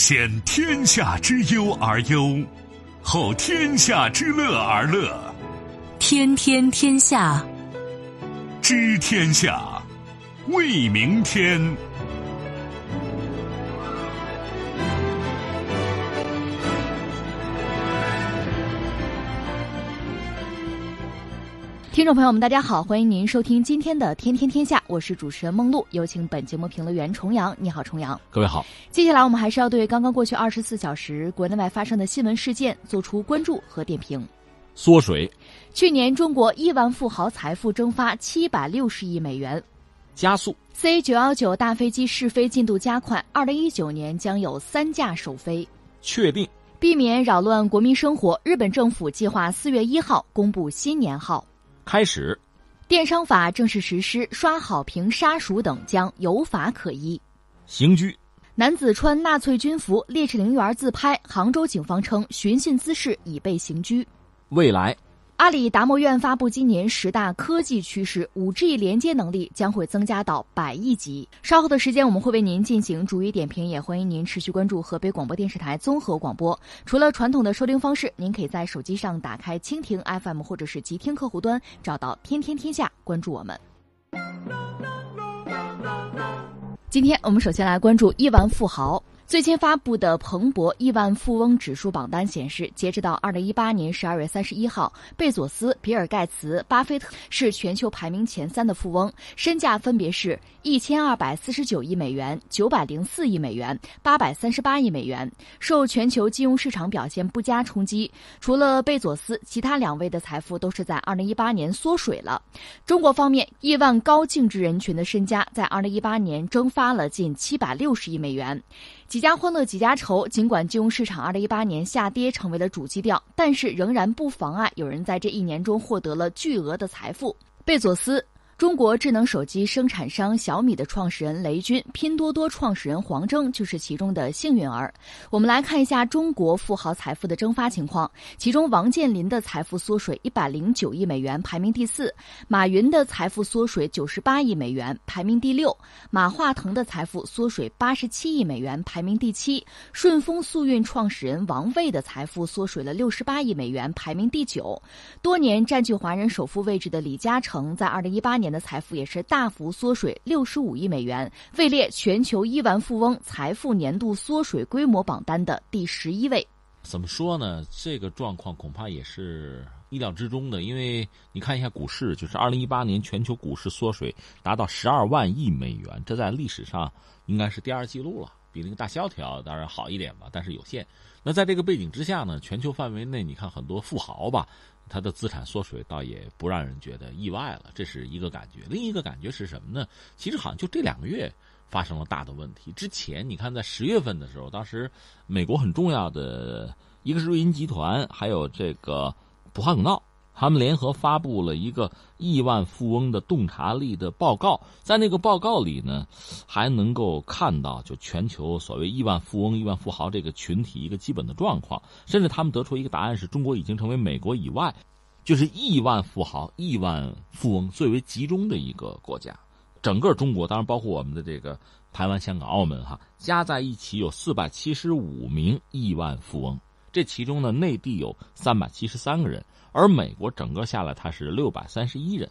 先天下之忧而忧，后天下之乐而乐。天天天下，知天下，为明天。听众朋友们，大家好，欢迎您收听今天的《天天天下》，我是主持人梦露，有请本节目评论员重阳。你好，重阳。各位好。接下来我们还是要对刚刚过去二十四小时国内外发生的新闻事件做出关注和点评。缩水。去年中国亿万富豪财富蒸发七百六十亿美元。加速。C 九幺九大飞机试飞进度加快，二零一九年将有三架首飞。确定。避免扰乱国民生活，日本政府计划四月一号公布新年号。开始，电商法正式实施，刷好评、杀熟等将有法可依。刑拘，男子穿纳粹军服烈士陵园自拍，杭州警方称寻衅滋事已被刑拘。未来。阿里达摩院发布今年十大科技趋势，五 G 连接能力将会增加到百亿级。稍后的时间，我们会为您进行逐一点评，也欢迎您持续关注河北广播电视台综合广播。除了传统的收听方式，您可以在手机上打开蜻蜓 FM 或者是极听客户端，找到“天天天下”，关注我们。今天我们首先来关注亿万富豪。最新发布的彭博亿万富翁指数榜单显示，截止到二零一八年十二月三十一号，贝佐斯、比尔·盖茨、巴菲特是全球排名前三的富翁，身价分别是一千二百四十九亿美元、九百零四亿美元、八百三十八亿美元。受全球金融市场表现不佳冲击，除了贝佐斯，其他两位的财富都是在二零一八年缩水了。中国方面，亿万高净值人群的身家在二零一八年蒸发了近七百六十亿美元。几家欢乐几家愁。尽管金融市场2018年下跌成为了主基调，但是仍然不妨碍有人在这一年中获得了巨额的财富。贝佐斯。中国智能手机生产商小米的创始人雷军，拼多多创始人黄峥就是其中的幸运儿。我们来看一下中国富豪财富的蒸发情况，其中王健林的财富缩水一百零九亿美元，排名第四；马云的财富缩水九十八亿美元，排名第六；马化腾的财富缩水八十七亿美元，排名第七；顺丰速运创始人王卫的财富缩水了六十八亿美元，排名第九。多年占据华人首富位置的李嘉诚，在二零一八年。的财富也是大幅缩水，六十五亿美元，位列全球亿万富翁财富年度缩水规模榜单的第十一位。怎么说呢？这个状况恐怕也是意料之中的，因为你看一下股市，就是二零一八年全球股市缩水达到十二万亿美元，这在历史上应该是第二记录了，比那个大萧条当然好一点吧，但是有限。那在这个背景之下呢，全球范围内，你看很多富豪吧。他的资产缩水倒也不让人觉得意外了，这是一个感觉。另一个感觉是什么呢？其实好像就这两个月发生了大的问题。之前你看，在十月份的时候，当时美国很重要的一个是瑞银集团，还有这个普华永道。他们联合发布了一个亿万富翁的洞察力的报告，在那个报告里呢，还能够看到就全球所谓亿万富翁、亿万富豪这个群体一个基本的状况，甚至他们得出一个答案是中国已经成为美国以外，就是亿万富豪、亿万富翁最为集中的一个国家。整个中国，当然包括我们的这个台湾、香港、澳门哈，加在一起有四百七十五名亿万富翁，这其中呢，内地有三百七十三个人。而美国整个下来，它是六百三十一人，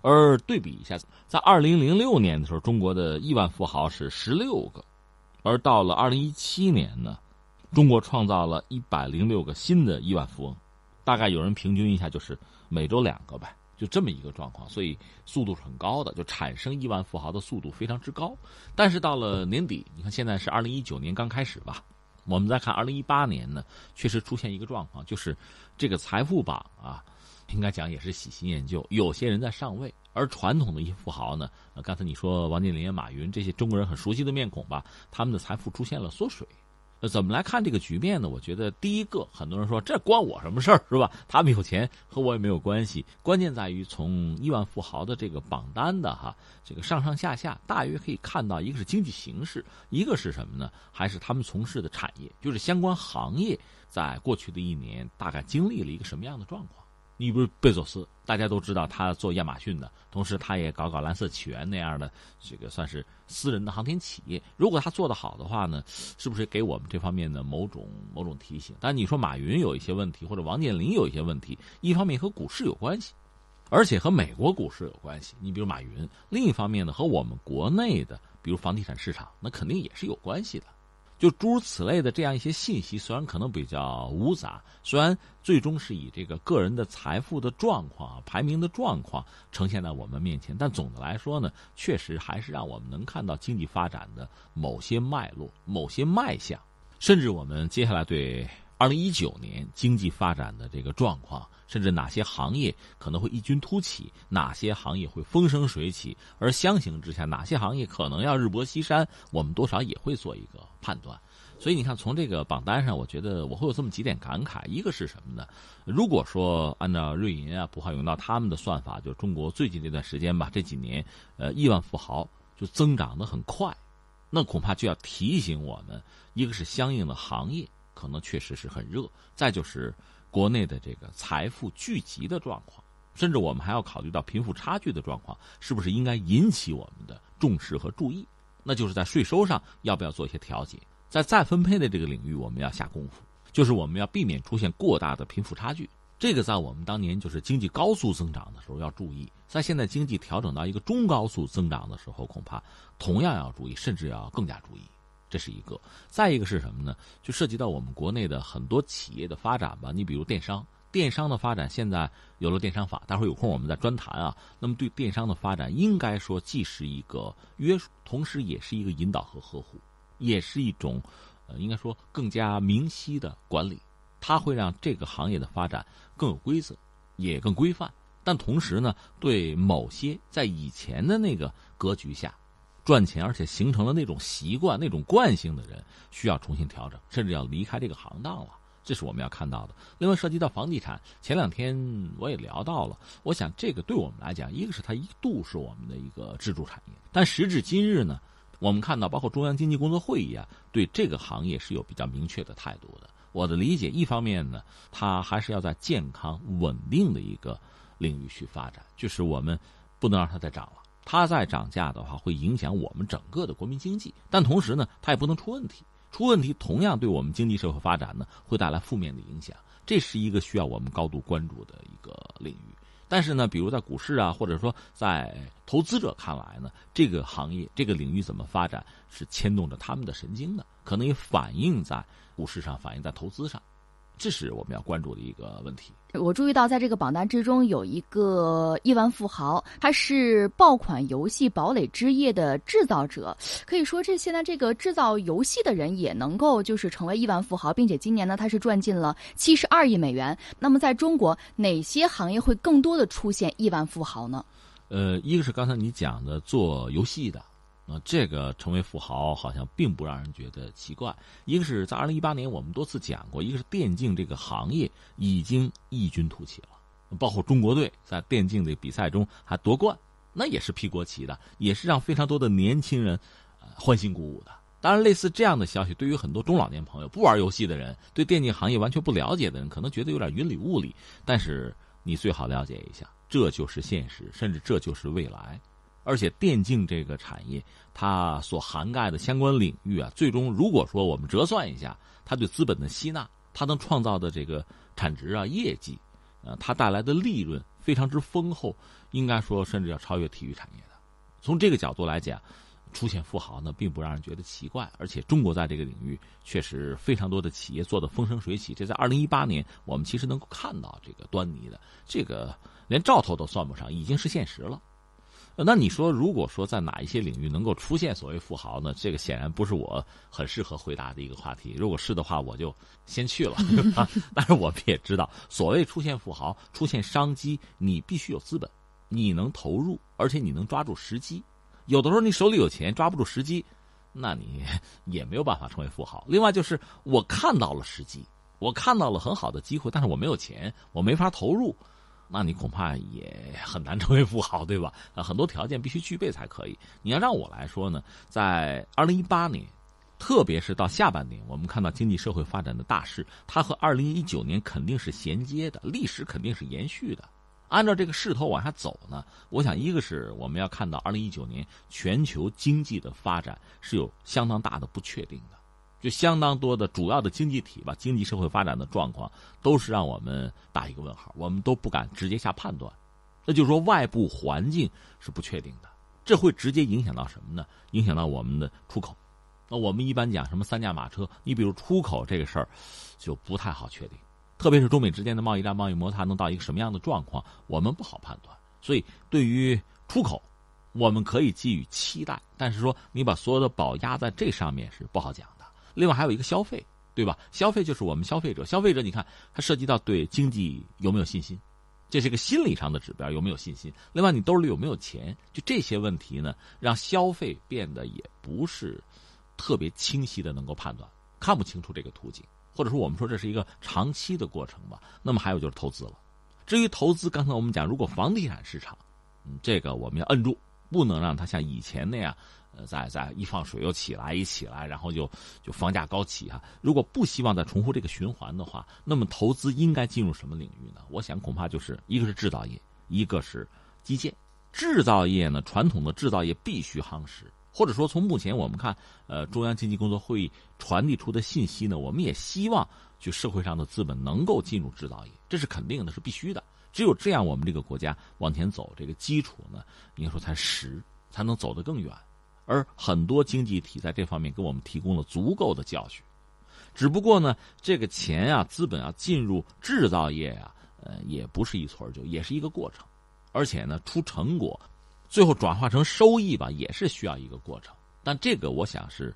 而对比一下，在二零零六年的时候，中国的亿万富豪是十六个，而到了二零一七年呢，中国创造了一百零六个新的亿万富翁，大概有人平均一下，就是每周两个呗，就这么一个状况，所以速度是很高的，就产生亿万富豪的速度非常之高。但是到了年底，你看现在是二零一九年刚开始吧。我们再看二零一八年呢，确实出现一个状况，就是这个财富榜啊，应该讲也是喜新厌旧，有些人在上位，而传统的一些富豪呢，刚才你说王健林、马云这些中国人很熟悉的面孔吧，他们的财富出现了缩水。怎么来看这个局面呢？我觉得第一个，很多人说这关我什么事儿是吧？他们有钱和我也没有关系。关键在于从亿万富豪的这个榜单的哈，这个上上下下大约可以看到，一个是经济形势，一个是什么呢？还是他们从事的产业，就是相关行业在过去的一年大概经历了一个什么样的状况？你比如贝佐斯，大家都知道他做亚马逊的，同时他也搞搞蓝色起源那样的这个算是私人的航天企业。如果他做得好的话呢，是不是给我们这方面的某种某种提醒？但你说马云有一些问题，或者王健林有一些问题，一方面和股市有关系，而且和美国股市有关系。你比如马云，另一方面呢，和我们国内的，比如房地产市场，那肯定也是有关系的。就诸如此类的这样一些信息，虽然可能比较无杂，虽然最终是以这个个人的财富的状况、排名的状况呈现在我们面前，但总的来说呢，确实还是让我们能看到经济发展的某些脉络、某些脉象，甚至我们接下来对二零一九年经济发展的这个状况。甚至哪些行业可能会异军突起，哪些行业会风生水起，而相形之下，哪些行业可能要日薄西山，我们多少也会做一个判断。所以你看，从这个榜单上，我觉得我会有这么几点感慨：一个是什么呢？如果说按照瑞银啊、普华永道他们的算法，就中国最近这段时间吧，这几年，呃，亿万富豪就增长的很快，那恐怕就要提醒我们，一个是相应的行业可能确实是很热，再就是。国内的这个财富聚集的状况，甚至我们还要考虑到贫富差距的状况，是不是应该引起我们的重视和注意？那就是在税收上要不要做一些调节？在再分配的这个领域，我们要下功夫，就是我们要避免出现过大的贫富差距。这个在我们当年就是经济高速增长的时候要注意，在现在经济调整到一个中高速增长的时候，恐怕同样要注意，甚至要更加注意。这是一个，再一个是什么呢？就涉及到我们国内的很多企业的发展吧。你比如电商，电商的发展现在有了电商法，待会儿有空我们再专谈啊。那么对电商的发展，应该说既是一个约束，同时也是一个引导和呵护，也是一种，呃，应该说更加明晰的管理。它会让这个行业的发展更有规则，也更规范。但同时呢，对某些在以前的那个格局下。赚钱，而且形成了那种习惯、那种惯性的人，需要重新调整，甚至要离开这个行当了。这是我们要看到的。另外，涉及到房地产，前两天我也聊到了。我想，这个对我们来讲，一个是它一度是我们的一个支柱产业，但时至今日呢，我们看到，包括中央经济工作会议啊，对这个行业是有比较明确的态度的。我的理解，一方面呢，它还是要在健康稳定的一个领域去发展，就是我们不能让它再涨了。它再涨价的话，会影响我们整个的国民经济，但同时呢，它也不能出问题。出问题同样对我们经济社会发展呢，会带来负面的影响。这是一个需要我们高度关注的一个领域。但是呢，比如在股市啊，或者说在投资者看来呢，这个行业、这个领域怎么发展，是牵动着他们的神经的，可能也反映在股市上，反映在投资上。这是我们要关注的一个问题。我注意到，在这个榜单之中有一个亿万富豪，他是爆款游戏《堡垒之夜》的制造者。可以说，这现在这个制造游戏的人也能够就是成为亿万富豪，并且今年呢，他是赚进了七十二亿美元。那么，在中国，哪些行业会更多的出现亿万富豪呢？呃，一个是刚才你讲的做游戏的。这个成为富豪好像并不让人觉得奇怪。一个是在二零一八年，我们多次讲过，一个是电竞这个行业已经异军突起了，包括中国队在电竞的比赛中还夺冠，那也是披国旗的，也是让非常多的年轻人呃欢欣鼓舞的。当然，类似这样的消息，对于很多中老年朋友、不玩游戏的人、对电竞行业完全不了解的人，可能觉得有点云里雾里。但是你最好了解一下，这就是现实，甚至这就是未来。而且电竞这个产业，它所涵盖的相关领域啊，最终如果说我们折算一下，它对资本的吸纳，它能创造的这个产值啊、业绩，呃，它带来的利润非常之丰厚，应该说甚至要超越体育产业的。从这个角度来讲，出现富豪呢，并不让人觉得奇怪。而且中国在这个领域确实非常多的企业做的风生水起，这在二零一八年我们其实能够看到这个端倪的。这个连兆头都算不上，已经是现实了。那你说，如果说在哪一些领域能够出现所谓富豪呢？这个显然不是我很适合回答的一个话题。如果是的话，我就先去了。但是我们也知道，所谓出现富豪、出现商机，你必须有资本，你能投入，而且你能抓住时机。有的时候你手里有钱，抓不住时机，那你 也没有办法成为富豪。另外就是我看到了时机，我看到了很好的机会，但是我没有钱，我没法投入。那你恐怕也很难成为富豪，对吧？啊，很多条件必须具备才可以。你要让我来说呢，在二零一八年，特别是到下半年，我们看到经济社会发展的大势，它和二零一九年肯定是衔接的，历史肯定是延续的。按照这个势头往下走呢，我想一个是我们要看到二零一九年全球经济的发展是有相当大的不确定的，就相当多的主要的经济体吧，经济社会发展的状况都是让我们打一个问号，我们都不敢直接下判断。那就是说外部环境是不确定的，这会直接影响到什么呢？影响到我们的出口。那我们一般讲什么三驾马车，你比如出口这个事儿就不太好确定。特别是中美之间的贸易战、贸易摩擦能到一个什么样的状况，我们不好判断。所以，对于出口，我们可以寄予期待，但是说你把所有的宝压在这上面是不好讲。另外还有一个消费，对吧？消费就是我们消费者，消费者你看，它涉及到对经济有没有信心，这是一个心理上的指标，有没有信心？另外你兜里有没有钱？就这些问题呢，让消费变得也不是特别清晰的能够判断，看不清楚这个途径。或者说，我们说这是一个长期的过程吧。那么还有就是投资了。至于投资，刚才我们讲，如果房地产市场，嗯，这个我们要摁住，不能让它像以前那样，呃，在在一放水又起来，一起来，然后就就房价高起啊。如果不希望再重复这个循环的话，那么投资应该进入什么领域呢？我想恐怕就是一个是制造业，一个是基建。制造业呢，传统的制造业必须夯实。或者说，从目前我们看，呃，中央经济工作会议传递出的信息呢，我们也希望就社会上的资本能够进入制造业，这是肯定的，是必须的。只有这样，我们这个国家往前走，这个基础呢，应该说才实，才能走得更远。而很多经济体在这方面给我们提供了足够的教训。只不过呢，这个钱啊，资本啊，进入制造业啊，呃，也不是一蹴而就，也是一个过程，而且呢，出成果。最后转化成收益吧，也是需要一个过程。但这个我想是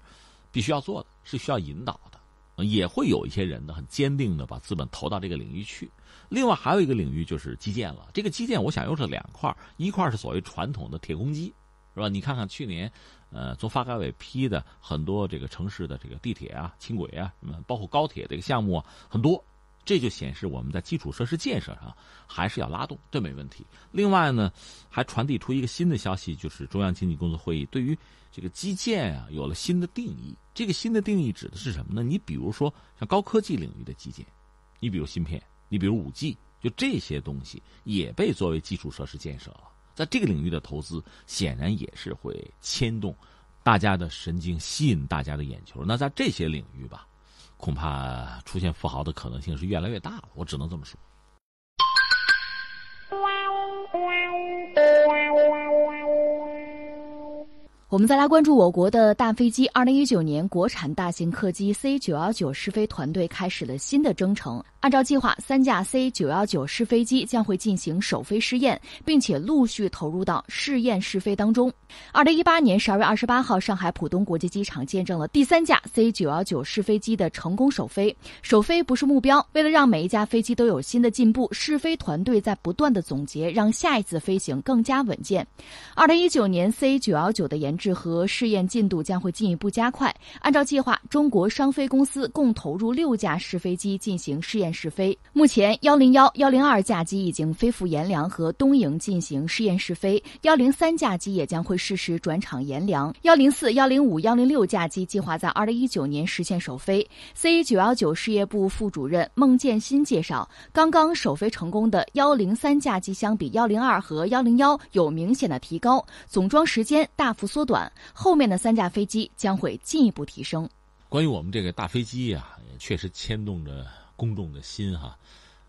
必须要做的，是需要引导的。也会有一些人呢，很坚定的把资本投到这个领域去。另外还有一个领域就是基建了。这个基建我想又是两块一块是所谓传统的铁公鸡，是吧？你看看去年，呃，从发改委批的很多这个城市的这个地铁啊、轻轨啊，什么包括高铁这个项目啊，很多。这就显示我们在基础设施建设上还是要拉动，这没问题。另外呢，还传递出一个新的消息，就是中央经济工作会议对于这个基建啊有了新的定义。这个新的定义指的是什么呢？你比如说像高科技领域的基建，你比如芯片，你比如五 G，就这些东西也被作为基础设施建设了。在这个领域的投资，显然也是会牵动大家的神经，吸引大家的眼球。那在这些领域吧。恐怕出现富豪的可能性是越来越大了，我只能这么说。我们再来关注我国的大飞机。二零一九年，国产大型客机 C 九幺九试飞团队开始了新的征程。按照计划，三架 C 九幺九试飞机将会进行首飞试验，并且陆续投入到试验试飞当中。二零一八年十二月二十八号，上海浦东国际机场见证了第三架 C 九幺九试飞机的成功首飞。首飞不是目标，为了让每一架飞机都有新的进步，试飞团队在不断的总结，让下一次飞行更加稳健。二零一九年 C 九幺九的研制和试验进度将会进一步加快。按照计划，中国商飞公司共投入六架试飞机进行试验试飞。目前，幺零幺、幺零二架机已经飞赴阎良和东营进行试验试飞，幺零三架机也将会适时转场阎良。幺零四、幺零五、幺零六架机计划在二零一九年实现首飞。C 九幺九事业部副主任孟建新介绍，刚刚首飞成功的幺零三架机相比幺零二和幺零幺有明显的提高，总装时间大幅缩。短后面的三架飞机将会进一步提升。关于我们这个大飞机呀，也确实牵动着公众的心哈。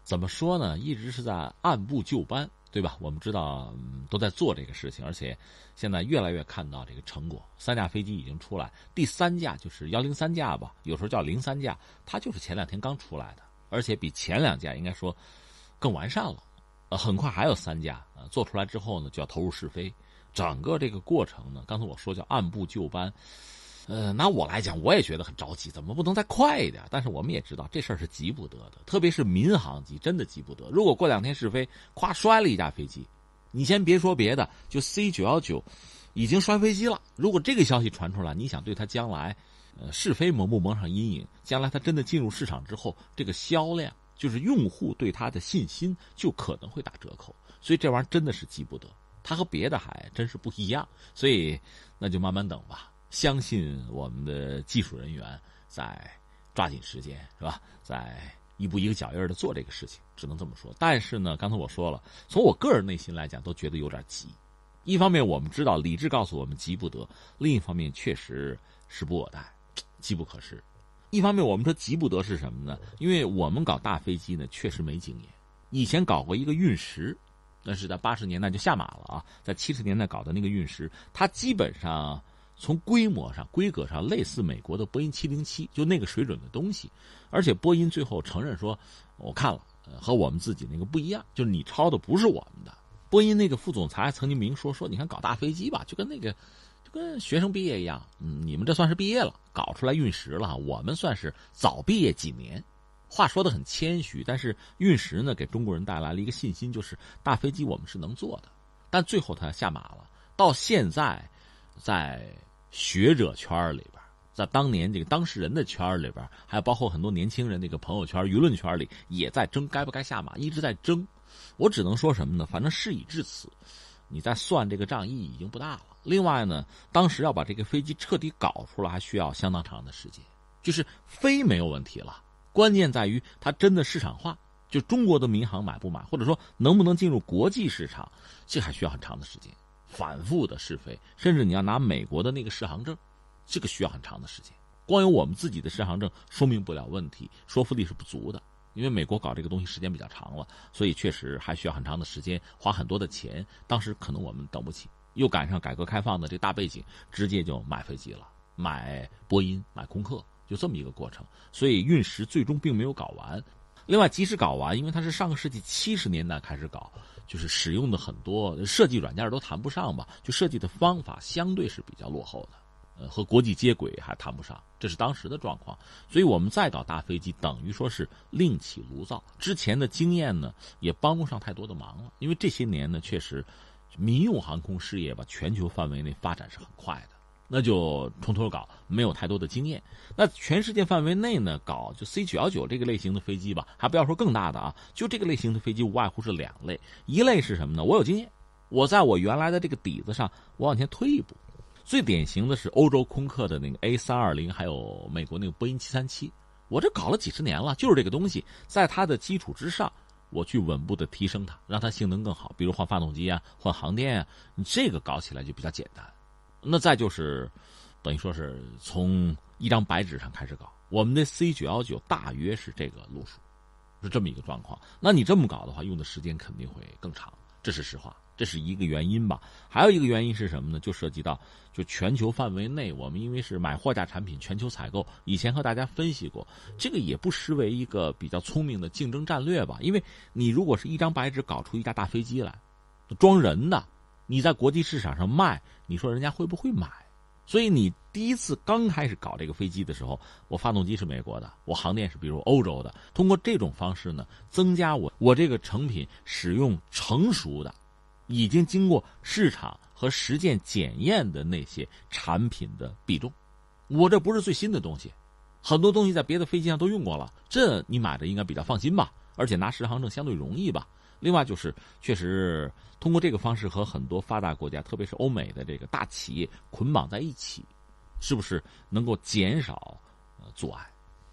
怎么说呢？一直是在按部就班，对吧？我们知道都在做这个事情，而且现在越来越看到这个成果。三架飞机已经出来，第三架就是幺零三架吧，有时候叫零三架，它就是前两天刚出来的，而且比前两架应该说更完善了。呃，很快还有三架呃做出来之后呢，就要投入试飞。整个这个过程呢，刚才我说叫按部就班，呃，拿我来讲，我也觉得很着急，怎么不能再快一点？但是我们也知道这事儿是急不得的，特别是民航机真的急不得。如果过两天试飞，咵摔了一架飞机，你先别说别的，就 C 九幺九已经摔飞机了。如果这个消息传出来，你想对它将来呃试飞蒙不蒙上阴影？将来它真的进入市场之后，这个销量就是用户对它的信心就可能会打折扣。所以这玩意儿真的是急不得。它和别的还真是不一样，所以那就慢慢等吧。相信我们的技术人员在抓紧时间，是吧？在一步一个脚印的做这个事情，只能这么说。但是呢，刚才我说了，从我个人内心来讲，都觉得有点急。一方面我们知道理智告诉我们急不得，另一方面确实时不我待，机不可失。一方面我们说急不得是什么呢？因为我们搞大飞机呢，确实没经验。以前搞过一个运十，但是在八十年代就下马了啊。在七十年代搞的那个运十，它基本上从规模上、规格上类似美国的波音七零七，就那个水准的东西。而且波音最后承认说，我看了，和我们自己那个不一样，就是你抄的不是我们的。波音那个副总裁曾经明说说，你看搞大飞机吧，就跟那个，就跟学生毕业一样，嗯，你们这算是毕业了，搞出来运十了，我们算是早毕业几年。话说的很谦虚，但是运十呢，给中国人带来了一个信心，就是大飞机我们是能做的。但最后他下马了，到现在，在学者圈里边，在当年这个当事人的圈里边，还有包括很多年轻人那个朋友圈、舆论圈里，也在争该不该下马，一直在争。我只能说什么呢？反正事已至此，你再算这个账意义已经不大了。另外呢，当时要把这个飞机彻底搞出来，还需要相当长的时间。就是飞没有问题了，关键在于它真的市场化，就中国的民航买不买，或者说能不能进入国际市场，这还需要很长的时间，反复的试飞，甚至你要拿美国的那个适航证，这个需要很长的时间。光有我们自己的适航证说明不了问题，说服力是不足的。因为美国搞这个东西时间比较长了，所以确实还需要很长的时间，花很多的钱。当时可能我们等不起，又赶上改革开放的这大背景，直接就买飞机了，买波音，买空客，就这么一个过程。所以运十最终并没有搞完。另外，即使搞完，因为它是上个世纪七十年代开始搞，就是使用的很多设计软件都谈不上吧，就设计的方法相对是比较落后的。呃，和国际接轨还谈不上，这是当时的状况。所以我们再搞大飞机，等于说是另起炉灶。之前的经验呢，也帮不上太多的忙了。因为这些年呢，确实民用航空事业吧，全球范围内发展是很快的，那就从头搞，没有太多的经验。那全世界范围内呢，搞就 C 九幺九这个类型的飞机吧，还不要说更大的啊，就这个类型的飞机无外乎是两类，一类是什么呢？我有经验，我在我原来的这个底子上，我往前推一步。最典型的是欧洲空客的那个 A 三二零，还有美国那个波音七三七。我这搞了几十年了，就是这个东西，在它的基础之上，我去稳步的提升它，让它性能更好。比如换发动机啊，换航电啊，你这个搞起来就比较简单。那再就是，等于说是从一张白纸上开始搞。我们的 C 九幺九大约是这个路数，是这么一个状况。那你这么搞的话，用的时间肯定会更长，这是实话。这是一个原因吧，还有一个原因是什么呢？就涉及到就全球范围内，我们因为是买货架产品，全球采购。以前和大家分析过，这个也不失为一个比较聪明的竞争战略吧。因为你如果是一张白纸搞出一架大飞机来，装人的，你在国际市场上卖，你说人家会不会买？所以你第一次刚开始搞这个飞机的时候，我发动机是美国的，我航电是比如欧洲的，通过这种方式呢，增加我我这个成品使用成熟的。已经经过市场和实践检验的那些产品的比重，我这不是最新的东西，很多东西在别的飞机上都用过了，这你买的应该比较放心吧？而且拿适航证相对容易吧？另外就是，确实通过这个方式和很多发达国家，特别是欧美的这个大企业捆绑在一起，是不是能够减少呃阻碍？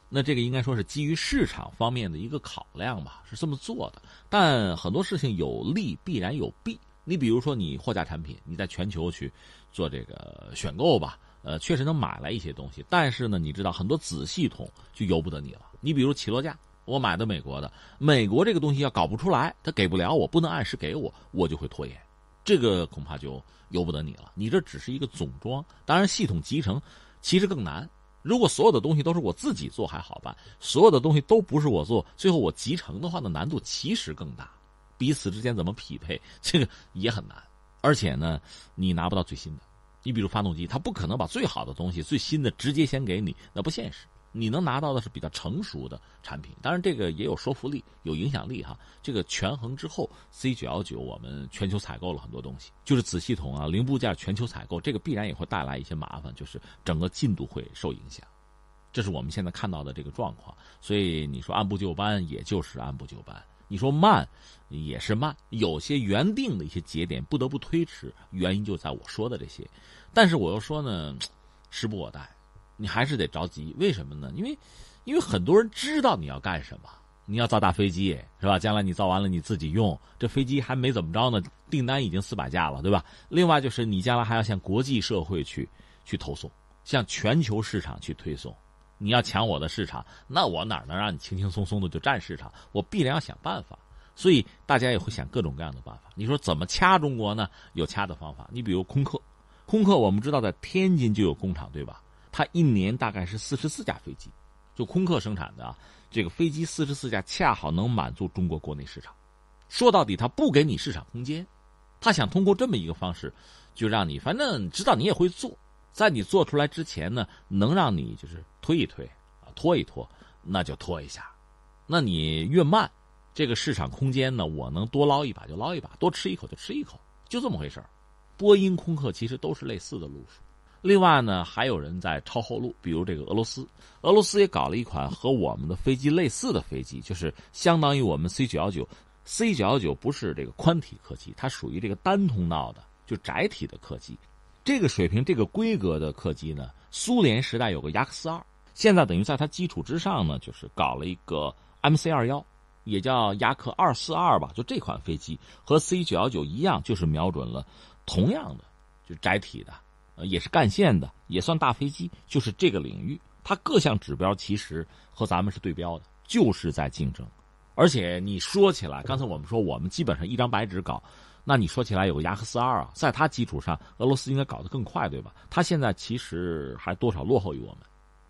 那这个应该说是基于市场方面的一个考量吧，是这么做的。但很多事情有利必然有弊。你比如说，你货架产品，你在全球去做这个选购吧，呃，确实能买来一些东西。但是呢，你知道很多子系统就由不得你了。你比如起落架，我买的美国的，美国这个东西要搞不出来，他给不了我，不能按时给我，我就会拖延。这个恐怕就由不得你了。你这只是一个总装，当然系统集成其实更难。如果所有的东西都是我自己做还好办，所有的东西都不是我做，最后我集成的话，那难度其实更大，彼此之间怎么匹配，这个也很难。而且呢，你拿不到最新的。你比如发动机，它不可能把最好的东西、最新的直接先给你，那不现实。你能拿到的是比较成熟的产品，当然这个也有说服力、有影响力哈。这个权衡之后，C 九幺九我们全球采购了很多东西，就是子系统啊、零部件全球采购，这个必然也会带来一些麻烦，就是整个进度会受影响。这是我们现在看到的这个状况。所以你说按部就班，也就是按部就班；你说慢，也是慢。有些原定的一些节点不得不推迟，原因就在我说的这些。但是我又说呢。时不我待，你还是得着急。为什么呢？因为，因为很多人知道你要干什么，你要造大飞机是吧？将来你造完了你自己用，这飞机还没怎么着呢，订单已经四百架了，对吧？另外就是你将来还要向国际社会去去投送，向全球市场去推送。你要抢我的市场，那我哪能让你轻轻松松的就占市场？我必然要想办法。所以大家也会想各种各样的办法。你说怎么掐中国呢？有掐的方法。你比如空客，空客我们知道在天津就有工厂，对吧？它一年大概是四十四架飞机，就空客生产的啊这个飞机四十四架，恰好能满足中国国内市场。说到底，他不给你市场空间，他想通过这么一个方式，就让你反正知道你也会做，在你做出来之前呢，能让你就是推一推啊，拖一拖，那就拖一下。那你越慢。这个市场空间呢，我能多捞一把就捞一把，多吃一口就吃一口，就这么回事波音、空客其实都是类似的路数。另外呢，还有人在抄后路，比如这个俄罗斯，俄罗斯也搞了一款和我们的飞机类似的飞机，就是相当于我们 C 九幺九。C 九幺九不是这个宽体客机，它属于这个单通道的，就窄体的客机。这个水平、这个规格的客机呢，苏联时代有个雅克斯二，现在等于在它基础之上呢，就是搞了一个 MC 二幺。也叫雅克二四二吧，就这款飞机和 C 九幺九一样，就是瞄准了同样的，就窄体的，呃，也是干线的，也算大飞机，就是这个领域，它各项指标其实和咱们是对标的，就是在竞争。而且你说起来，刚才我们说我们基本上一张白纸搞，那你说起来有个雅克四二啊，在它基础上，俄罗斯应该搞得更快，对吧？它现在其实还多少落后于我们，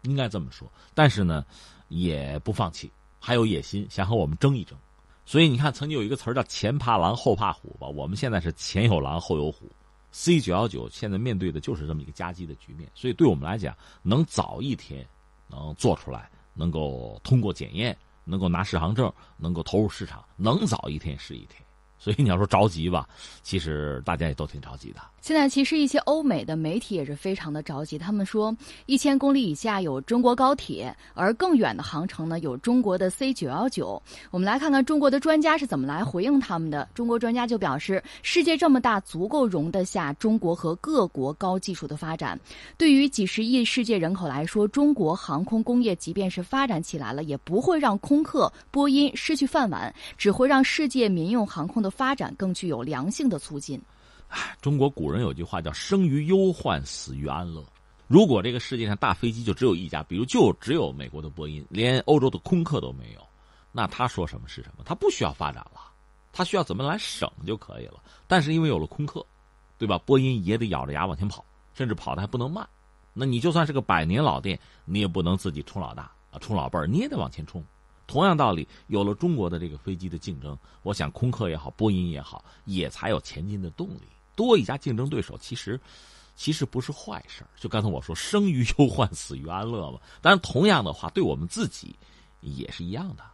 应该这么说。但是呢，也不放弃。还有野心，想和我们争一争，所以你看，曾经有一个词儿叫“前怕狼后怕虎”吧。我们现在是前有狼后有虎，C 九幺九现在面对的就是这么一个夹击的局面。所以对我们来讲，能早一天能做出来，能够通过检验，能够拿适航证，能够投入市场，能早一天是一天。所以你要说着急吧，其实大家也都挺着急的。现在其实一些欧美的媒体也是非常的着急，他们说一千公里以下有中国高铁，而更远的航程呢有中国的 C 九幺九。我们来看看中国的专家是怎么来回应他们的。中国专家就表示，世界这么大，足够容得下中国和各国高技术的发展。对于几十亿世界人口来说，中国航空工业即便是发展起来了，也不会让空客、波音失去饭碗，只会让世界民用航空的发展更具有良性的促进。中国古人有句话叫“生于忧患，死于安乐”。如果这个世界上大飞机就只有一家，比如就只有美国的波音，连欧洲的空客都没有，那他说什么是什么？他不需要发展了，他需要怎么来省就可以了。但是因为有了空客，对吧？波音也得咬着牙往前跑，甚至跑的还不能慢。那你就算是个百年老店，你也不能自己冲老大啊，冲老辈儿，你也得往前冲。同样道理，有了中国的这个飞机的竞争，我想空客也好，波音也好，也才有前进的动力。多一家竞争对手，其实，其实不是坏事就刚才我说，生于忧患，死于安乐嘛。当然，同样的话，对我们自己也是一样的。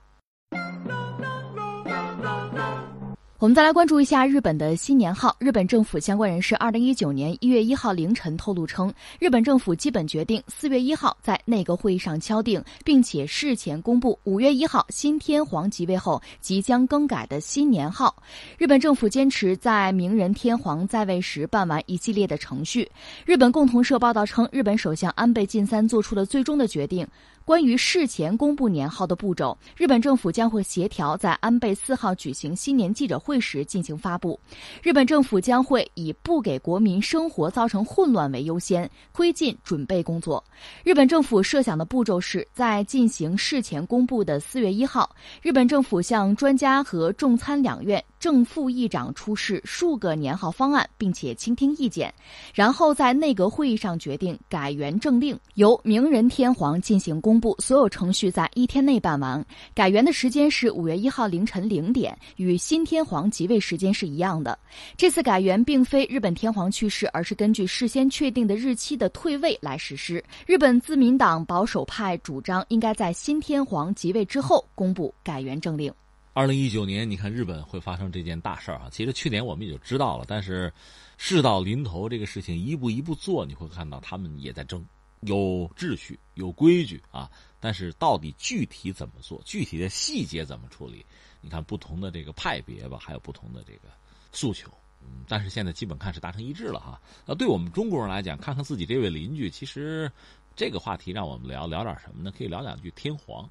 我们再来关注一下日本的新年号。日本政府相关人士二零一九年一月一号凌晨透露称，日本政府基本决定四月一号在内阁会议上敲定，并且事前公布五月一号新天皇即位后即将更改的新年号。日本政府坚持在明仁天皇在位时办完一系列的程序。日本共同社报道称，日本首相安倍晋三做出了最终的决定。关于事前公布年号的步骤，日本政府将会协调在安倍四号举行新年记者会时进行发布。日本政府将会以不给国民生活造成混乱为优先，推进准备工作。日本政府设想的步骤是在进行事前公布的四月一号，日本政府向专家和众参两院正副议长出示数个年号方案，并且倾听意见，然后在内阁会议上决定改元政令，由明仁天皇进行公。布所有程序在一天内办完，改元的时间是五月一号凌晨零点，与新天皇即位时间是一样的。这次改元并非日本天皇去世，而是根据事先确定的日期的退位来实施。日本自民党保守派主张应该在新天皇即位之后公布改元政令。二零一九年，你看日本会发生这件大事儿啊？其实去年我们也就知道了，但是事到临头，这个事情一步一步做，你会看到他们也在争。有秩序、有规矩啊，但是到底具体怎么做，具体的细节怎么处理？你看不同的这个派别吧，还有不同的这个诉求。嗯，但是现在基本看是达成一致了哈。那对我们中国人来讲，看看自己这位邻居，其实这个话题让我们聊聊点什么呢？可以聊两句天皇。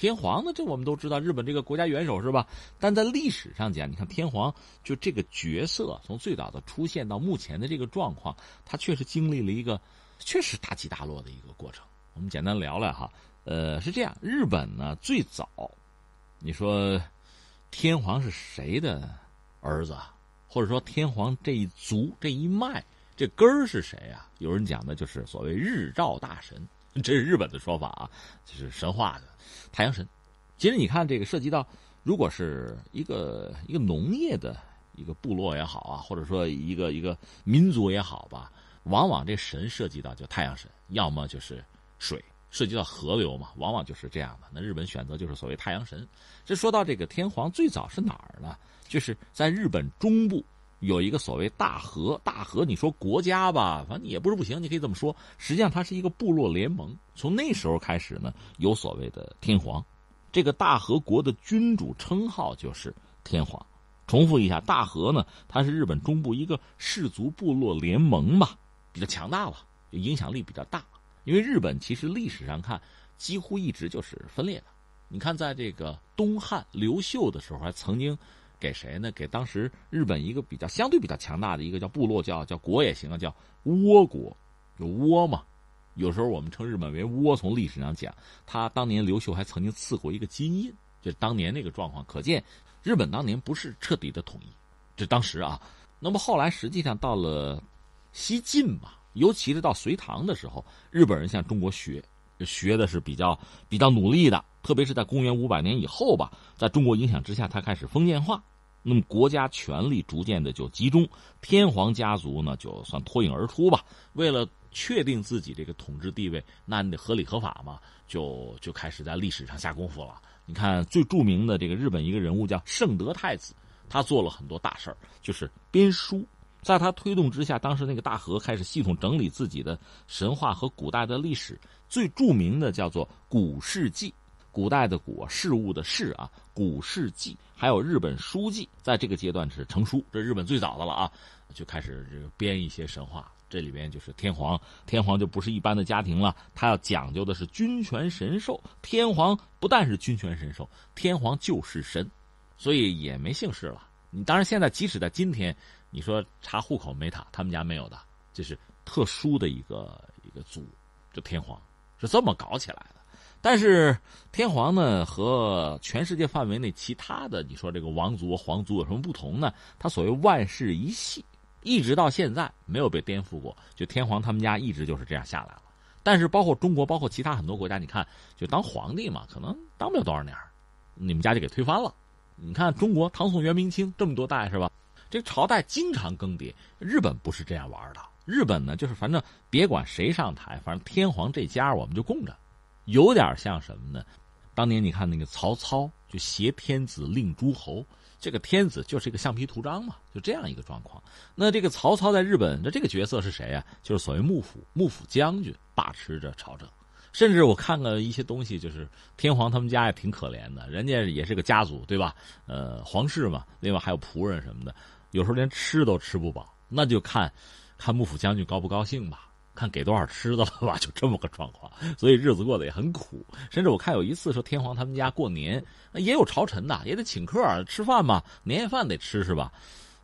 天皇呢，这我们都知道，日本这个国家元首是吧？但在历史上讲，你看天皇就这个角色，从最早的出现到目前的这个状况，他确实经历了一个确实大起大落的一个过程。我们简单聊聊哈，呃，是这样，日本呢最早，你说天皇是谁的儿子，或者说天皇这一族这一脉这根儿是谁啊？有人讲的就是所谓日照大神，这是日本的说法啊，就是神话的太阳神。其实你看这个涉及到，如果是一个一个农业的一个部落也好啊，或者说一个一个民族也好吧，往往这神涉及到就太阳神，要么就是。水涉及到河流嘛，往往就是这样的。那日本选择就是所谓太阳神。这说到这个天皇，最早是哪儿呢？就是在日本中部有一个所谓大和。大和，你说国家吧，反正也不是不行，你可以这么说。实际上，它是一个部落联盟。从那时候开始呢，有所谓的天皇。这个大和国的君主称号就是天皇。重复一下，大和呢，它是日本中部一个氏族部落联盟嘛，比较强大了，影响力比较大。因为日本其实历史上看，几乎一直就是分裂的。你看，在这个东汉刘秀的时候，还曾经给谁呢？给当时日本一个比较相对比较强大的一个叫部落，叫叫国也行啊，叫倭国，就倭嘛。有时候我们称日本为倭。从历史上讲，他当年刘秀还曾经赐过一个金印，就当年那个状况，可见日本当年不是彻底的统一。这当时啊，那么后来实际上到了西晋嘛。尤其是到隋唐的时候，日本人向中国学，学的是比较比较努力的。特别是在公元五百年以后吧，在中国影响之下，他开始封建化，那么国家权力逐渐的就集中，天皇家族呢就算脱颖而出吧。为了确定自己这个统治地位，那你得合理合法嘛，就就开始在历史上下功夫了。你看最著名的这个日本一个人物叫圣德太子，他做了很多大事就是编书。在他推动之下，当时那个大和开始系统整理自己的神话和古代的历史，最著名的叫做《古世纪》，古代的古事物的事啊，《古世纪》，还有日本书记，在这个阶段是成书，这日本最早的了啊，就开始这个编一些神话，这里边就是天皇，天皇就不是一般的家庭了，他要讲究的是君权神授，天皇不但是君权神授，天皇就是神，所以也没姓氏了。你当然现在即使在今天。你说查户口没他，他们家没有的，这是特殊的一个一个族，就天皇是这么搞起来的。但是天皇呢，和全世界范围内其他的你说这个王族、皇族有什么不同呢？他所谓万世一系，一直到现在没有被颠覆过。就天皇他们家一直就是这样下来了。但是包括中国，包括其他很多国家，你看就当皇帝嘛，可能当不了多少年，你们家就给推翻了。你看中国唐宋元明清这么多代是吧？这个朝代经常更迭，日本不是这样玩的。日本呢，就是反正别管谁上台，反正天皇这家我们就供着，有点像什么呢？当年你看那个曹操，就挟天子令诸侯，这个天子就是一个橡皮图章嘛，就这样一个状况。那这个曹操在日本的这个角色是谁呀？就是所谓幕府，幕府将军把持着朝政。甚至我看了一些东西，就是天皇他们家也挺可怜的，人家也是个家族，对吧？呃，皇室嘛，另外还有仆人什么的。有时候连吃都吃不饱，那就看，看幕府将军高不高兴吧，看给多少吃的了吧，就这么个状况。所以日子过得也很苦。甚至我看有一次说天皇他们家过年，也有朝臣的，也得请客吃饭嘛，年夜饭得吃是吧？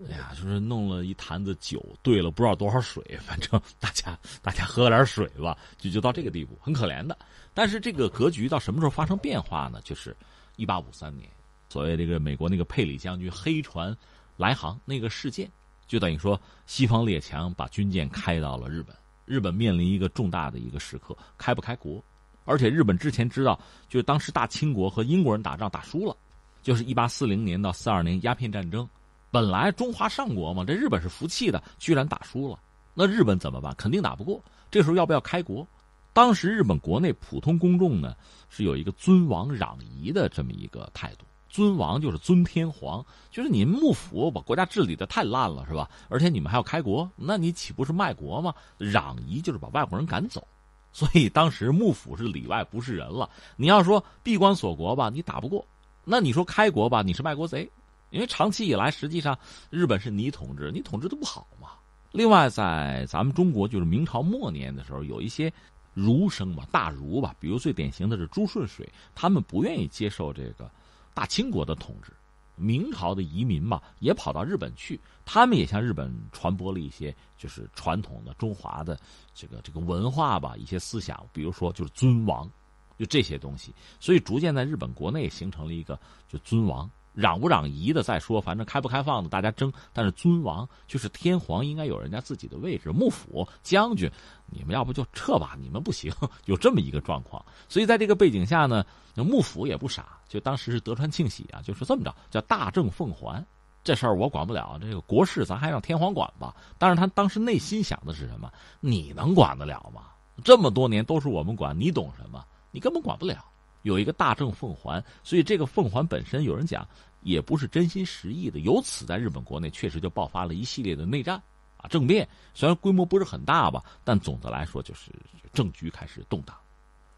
哎呀，就是弄了一坛子酒，兑了不知道多少水，反正大家大家喝点水吧，就就到这个地步，很可怜的。但是这个格局到什么时候发生变化呢？就是一八五三年，所谓这个美国那个佩里将军黑船。来航那个事件，就等于说西方列强把军舰开到了日本，日本面临一个重大的一个时刻，开不开国？而且日本之前知道，就是当时大清国和英国人打仗打输了，就是一八四零年到四二年鸦片战争，本来中华上国嘛，这日本是服气的，居然打输了，那日本怎么办？肯定打不过。这时候要不要开国？当时日本国内普通公众呢是有一个尊王攘夷的这么一个态度。尊王就是尊天皇，就是你幕府把国家治理的太烂了，是吧？而且你们还要开国，那你岂不是卖国吗？攘夷就是把外国人赶走，所以当时幕府是里外不是人了。你要说闭关锁国吧，你打不过；那你说开国吧，你是卖国贼。因为长期以来，实际上日本是你统治，你统治的不好嘛。另外，在咱们中国，就是明朝末年的时候，有一些儒生嘛，大儒吧，比如最典型的是朱顺水，他们不愿意接受这个大清国的统治。明朝的移民嘛，也跑到日本去，他们也向日本传播了一些就是传统的中华的这个这个文化吧，一些思想，比如说就是尊王，就这些东西，所以逐渐在日本国内形成了一个就尊王。攘不攘夷的再说，反正开不开放的大家争。但是尊王就是天皇，应该有人家自己的位置。幕府将军，你们要不就撤吧，你们不行，有这么一个状况。所以在这个背景下呢，那幕府也不傻，就当时是德川庆喜啊，就是这么着，叫大政奉还。这事儿我管不了，这个国事咱还让天皇管吧。但是他当时内心想的是什么？你能管得了吗？这么多年都是我们管，你懂什么？你根本管不了。有一个大政奉还，所以这个奉还本身，有人讲也不是真心实意的。由此，在日本国内确实就爆发了一系列的内战啊，政变。虽然规模不是很大吧，但总的来说就是政局开始动荡。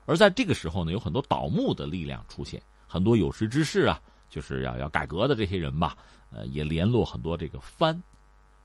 而在这个时候呢，有很多倒幕的力量出现，很多有识之士啊，就是要要改革的这些人吧，呃，也联络很多这个藩。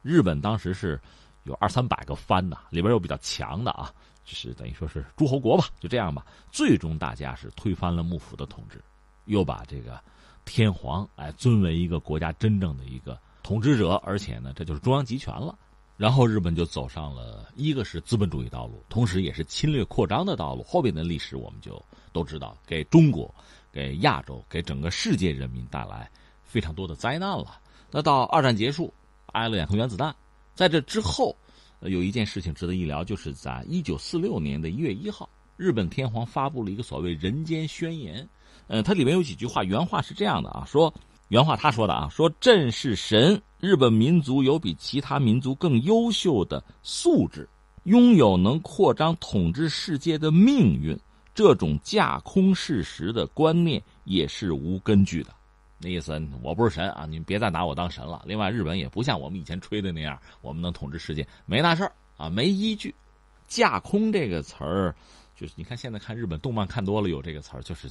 日本当时是有二三百个藩呐，里边有比较强的啊。就是等于说是诸侯国吧，就这样吧。最终大家是推翻了幕府的统治，又把这个天皇哎尊为一个国家真正的一个统治者，而且呢，这就是中央集权了。然后日本就走上了一个是资本主义道路，同时也是侵略扩张的道路。后边的历史我们就都知道，给中国、给亚洲、给整个世界人民带来非常多的灾难了。那到二战结束，挨了两颗原子弹，在这之后。有一件事情值得一聊，就是在一九四六年的一月一号，日本天皇发布了一个所谓人间宣言。呃，它里面有几句话，原话是这样的啊，说原话他说的啊，说朕是神，日本民族有比其他民族更优秀的素质，拥有能扩张统治世界的命运，这种架空事实的观念也是无根据的。那意思，我不是神啊！你别再拿我当神了。另外，日本也不像我们以前吹的那样，我们能统治世界，没那事儿啊，没依据。架空这个词儿，就是你看现在看日本动漫看多了，有这个词儿，就是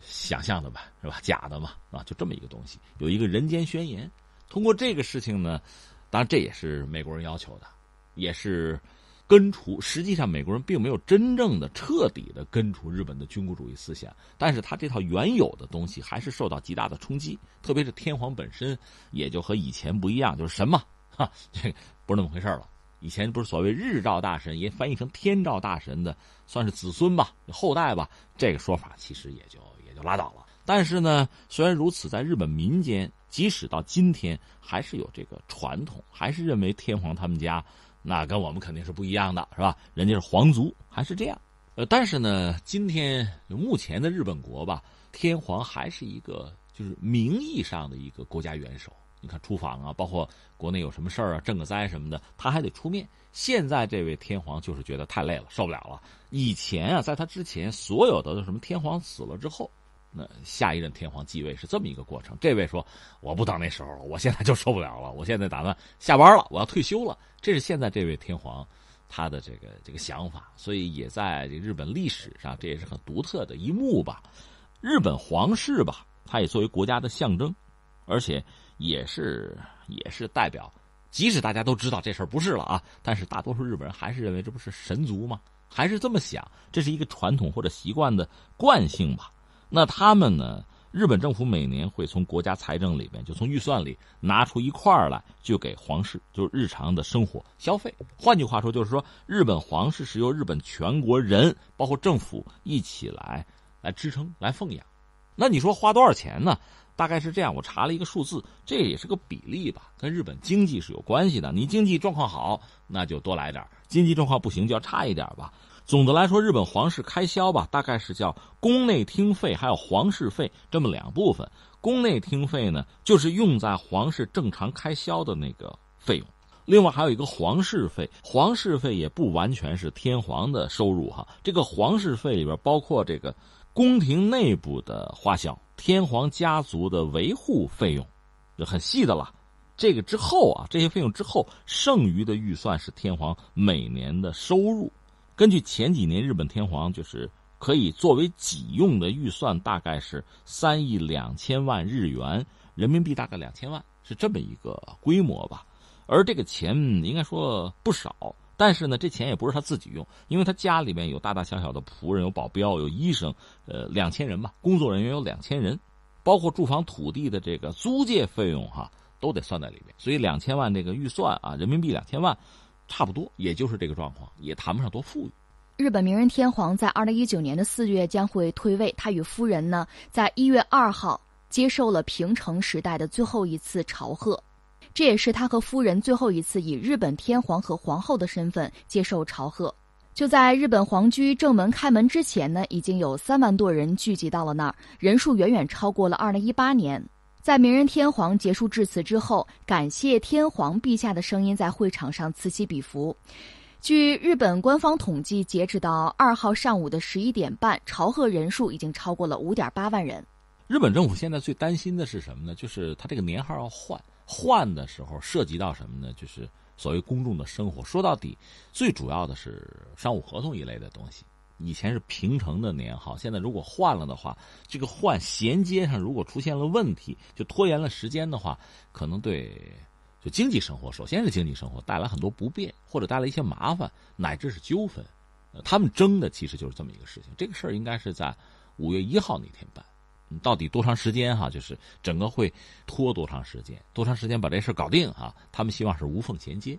想象的吧，是吧？假的嘛，啊，就这么一个东西。有一个人间宣言，通过这个事情呢，当然这也是美国人要求的，也是。根除，实际上美国人并没有真正的彻底的根除日本的军国主义思想，但是他这套原有的东西还是受到极大的冲击，特别是天皇本身也就和以前不一样，就是神嘛，哈，这不是那么回事了。以前不是所谓日照大神，也翻译成天照大神的，算是子孙吧，后代吧，这个说法其实也就也就拉倒了。但是呢，虽然如此，在日本民间，即使到今天，还是有这个传统，还是认为天皇他们家。那跟我们肯定是不一样的，是吧？人家是皇族，还是这样。呃，但是呢，今天目前的日本国吧，天皇还是一个就是名义上的一个国家元首。你看出访啊，包括国内有什么事儿啊，赈个灾什么的，他还得出面。现在这位天皇就是觉得太累了，受不了了。以前啊，在他之前，所有的什么天皇死了之后。那下一任天皇继位是这么一个过程。这位说：“我不等那时候了，我现在就受不了了，我现在打算下班了，我要退休了。”这是现在这位天皇他的这个这个想法，所以也在这日本历史上，这也是很独特的一幕吧。日本皇室吧，它也作为国家的象征，而且也是也是代表。即使大家都知道这事儿不是了啊，但是大多数日本人还是认为这不是神族吗？还是这么想，这是一个传统或者习惯的惯性吧。那他们呢？日本政府每年会从国家财政里面，就从预算里拿出一块儿来，就给皇室，就是日常的生活消费。换句话说，就是说，日本皇室是由日本全国人，包括政府一起来来支撑、来奉养。那你说花多少钱呢？大概是这样，我查了一个数字，这也是个比例吧，跟日本经济是有关系的。你经济状况好，那就多来点；经济状况不行，就要差一点吧。总的来说，日本皇室开销吧，大概是叫宫内厅费还有皇室费这么两部分。宫内厅费呢，就是用在皇室正常开销的那个费用。另外还有一个皇室费，皇室费也不完全是天皇的收入哈。这个皇室费里边包括这个宫廷内部的花销、天皇家族的维护费用，就很细的了。这个之后啊，这些费用之后剩余的预算是天皇每年的收入。根据前几年日本天皇就是可以作为己用的预算，大概是三亿两千万日元，人民币大概两千万。是这么一个规模吧。而这个钱应该说不少，但是呢，这钱也不是他自己用，因为他家里面有大大小小的仆人、有保镖、有医生，呃，两千人吧，工作人员有两千人，包括住房土地的这个租借费用哈，都得算在里面。所以两千万这个预算啊，人民币两千万，差不多也就是这个状况，也谈不上多富裕。日本明仁天皇在二零一九年的四月将会退位，他与夫人呢，在一月二号接受了平成时代的最后一次朝贺。这也是他和夫人最后一次以日本天皇和皇后的身份接受朝贺。就在日本皇居正门开门之前呢，已经有三万多人聚集到了那儿，人数远远超过了二零一八年。在明仁天皇结束致辞之后，感谢天皇陛下的声音在会场上此起彼伏。据日本官方统计，截止到二号上午的十一点半，朝贺人数已经超过了五点八万人。日本政府现在最担心的是什么呢？就是他这个年号要换。换的时候涉及到什么呢？就是所谓公众的生活。说到底，最主要的是商务合同一类的东西。以前是平成的年号，现在如果换了的话，这个换衔接上如果出现了问题，就拖延了时间的话，可能对就经济生活，首先是经济生活带来很多不便，或者带来一些麻烦，乃至是纠纷。他们争的其实就是这么一个事情。这个事儿应该是在五月一号那天办。到底多长时间哈？就是整个会拖多长时间？多长时间把这事搞定哈？他们希望是无缝衔接。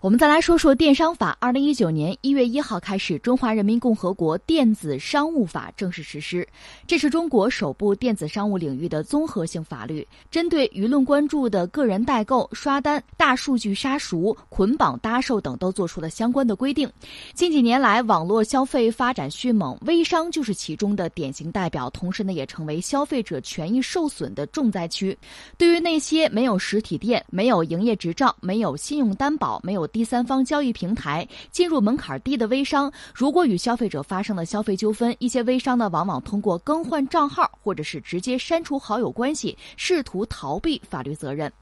我们再来说说电商法。二零一九年一月一号开始，《中华人民共和国电子商务法》正式实施。这是中国首部电子商务领域的综合性法律，针对舆论关注的个人代购、刷单、大数据杀熟、捆绑搭售等，都做出了相关的规定。近几年来，网络消费发展迅猛，微商就是其中的典型代表，同时呢，也成为消费者权益受损的重灾区。对于那些没有实体店、没有营业执照、没有信用担保、没有第三方交易平台进入门槛低的微商，如果与消费者发生了消费纠纷，一些微商呢，往往通过更换账号或者是直接删除好友关系，试图逃避法律责任。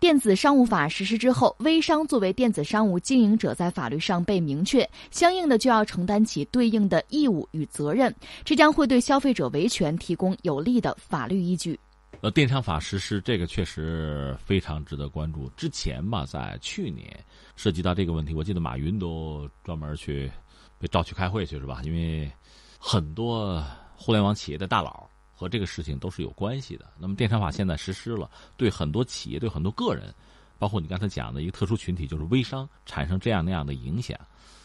电子商务法实施之后，微商作为电子商务经营者，在法律上被明确，相应的就要承担起对应的义务与责任，这将会对消费者维权提供有力的法律依据。呃，电商法实施这个确实非常值得关注。之前吧，在去年涉及到这个问题，我记得马云都专门去被召去开会去，是吧？因为很多互联网企业的大佬和这个事情都是有关系的。那么电商法现在实施了，对很多企业、对很多个人，包括你刚才讲的一个特殊群体，就是微商，产生这样那样的影响。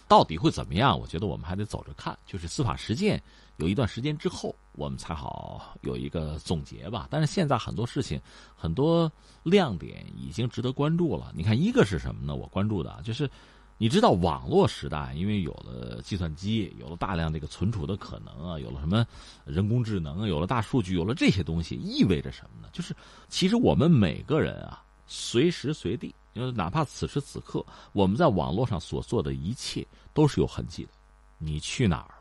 到底会怎么样？我觉得我们还得走着看。就是司法实践有一段时间之后，我们才好有一个总结吧。但是现在很多事情，很多亮点已经值得关注了。你看，一个是什么呢？我关注的就是，你知道网络时代，因为有了计算机，有了大量这个存储的可能啊，有了什么人工智能，有了大数据，有了这些东西，意味着什么呢？就是其实我们每个人啊，随时随地。因为哪怕此时此刻，我们在网络上所做的一切都是有痕迹的。你去哪儿？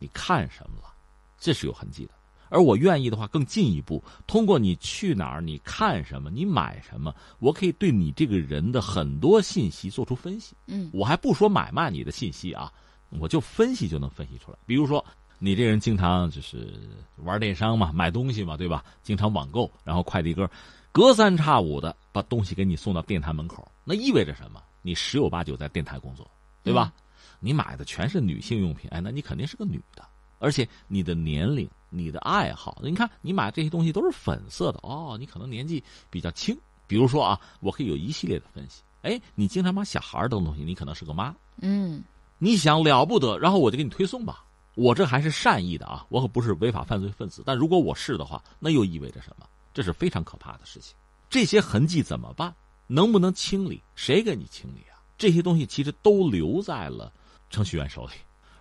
你看什么了？这是有痕迹的。而我愿意的话，更进一步，通过你去哪儿、你看什么、你买什么，我可以对你这个人的很多信息做出分析。嗯，我还不说买卖你的信息啊，我就分析就能分析出来。比如说，你这人经常就是玩电商嘛，买东西嘛，对吧？经常网购，然后快递哥。隔三差五的把东西给你送到电台门口，那意味着什么？你十有八九在电台工作，对吧？你买的全是女性用品，哎，那你肯定是个女的，而且你的年龄、你的爱好，你看你买这些东西都是粉色的哦，你可能年纪比较轻。比如说啊，我可以有一系列的分析。哎，你经常买小孩的东西，你可能是个妈。嗯，你想了不得，然后我就给你推送吧。我这还是善意的啊，我可不是违法犯罪分子。但如果我是的话，那又意味着什么？这是非常可怕的事情，这些痕迹怎么办？能不能清理？谁给你清理啊？这些东西其实都留在了程序员手里，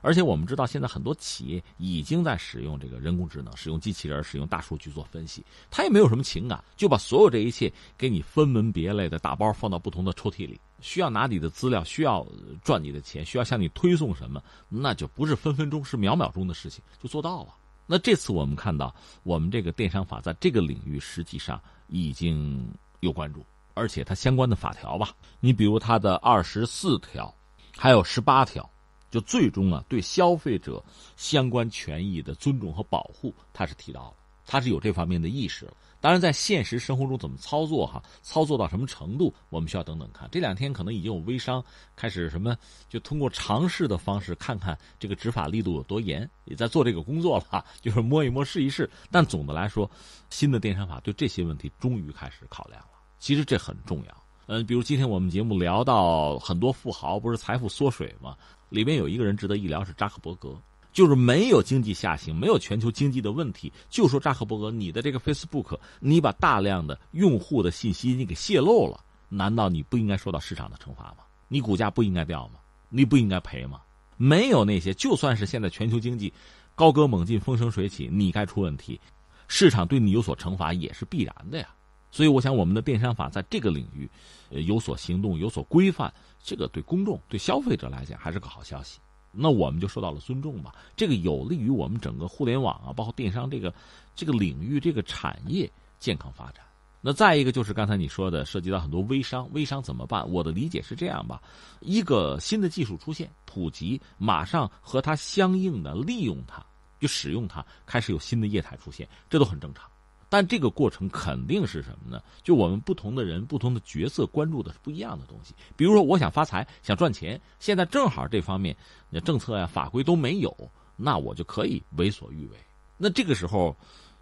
而且我们知道，现在很多企业已经在使用这个人工智能，使用机器人，使用大数据做分析。他也没有什么情感，就把所有这一切给你分门别类的打包放到不同的抽屉里。需要拿你的资料，需要赚你的钱，需要向你推送什么，那就不是分分钟，是秒秒钟的事情就做到了。那这次我们看到，我们这个电商法在这个领域实际上已经有关注，而且它相关的法条吧，你比如它的二十四条，还有十八条，就最终啊对消费者相关权益的尊重和保护，他是提到了。他是有这方面的意识了。当然，在现实生活中怎么操作哈，操作到什么程度，我们需要等等看。这两天可能已经有微商开始什么，就通过尝试的方式看看这个执法力度有多严，也在做这个工作了，就是摸一摸试一试。但总的来说，新的电商法对这些问题终于开始考量了。其实这很重要。嗯，比如今天我们节目聊到很多富豪不是财富缩水吗？里面有一个人值得一聊，是扎克伯格。就是没有经济下行，没有全球经济的问题，就说扎克伯格，你的这个 Facebook，你把大量的用户的信息你给泄露了，难道你不应该受到市场的惩罚吗？你股价不应该掉吗？你不应该赔吗？没有那些，就算是现在全球经济高歌猛进、风生水起，你该出问题，市场对你有所惩罚也是必然的呀。所以，我想我们的电商法在这个领域，呃，有所行动、有所规范，这个对公众、对消费者来讲还是个好消息。那我们就受到了尊重吧，这个有利于我们整个互联网啊，包括电商这个这个领域这个产业健康发展。那再一个就是刚才你说的，涉及到很多微商，微商怎么办？我的理解是这样吧：一个新的技术出现、普及，马上和它相应的利用它，就使用它，开始有新的业态出现，这都很正常。但这个过程肯定是什么呢？就我们不同的人、不同的角色关注的是不一样的东西。比如说，我想发财、想赚钱，现在正好这方面政策呀、法规都没有，那我就可以为所欲为。那这个时候，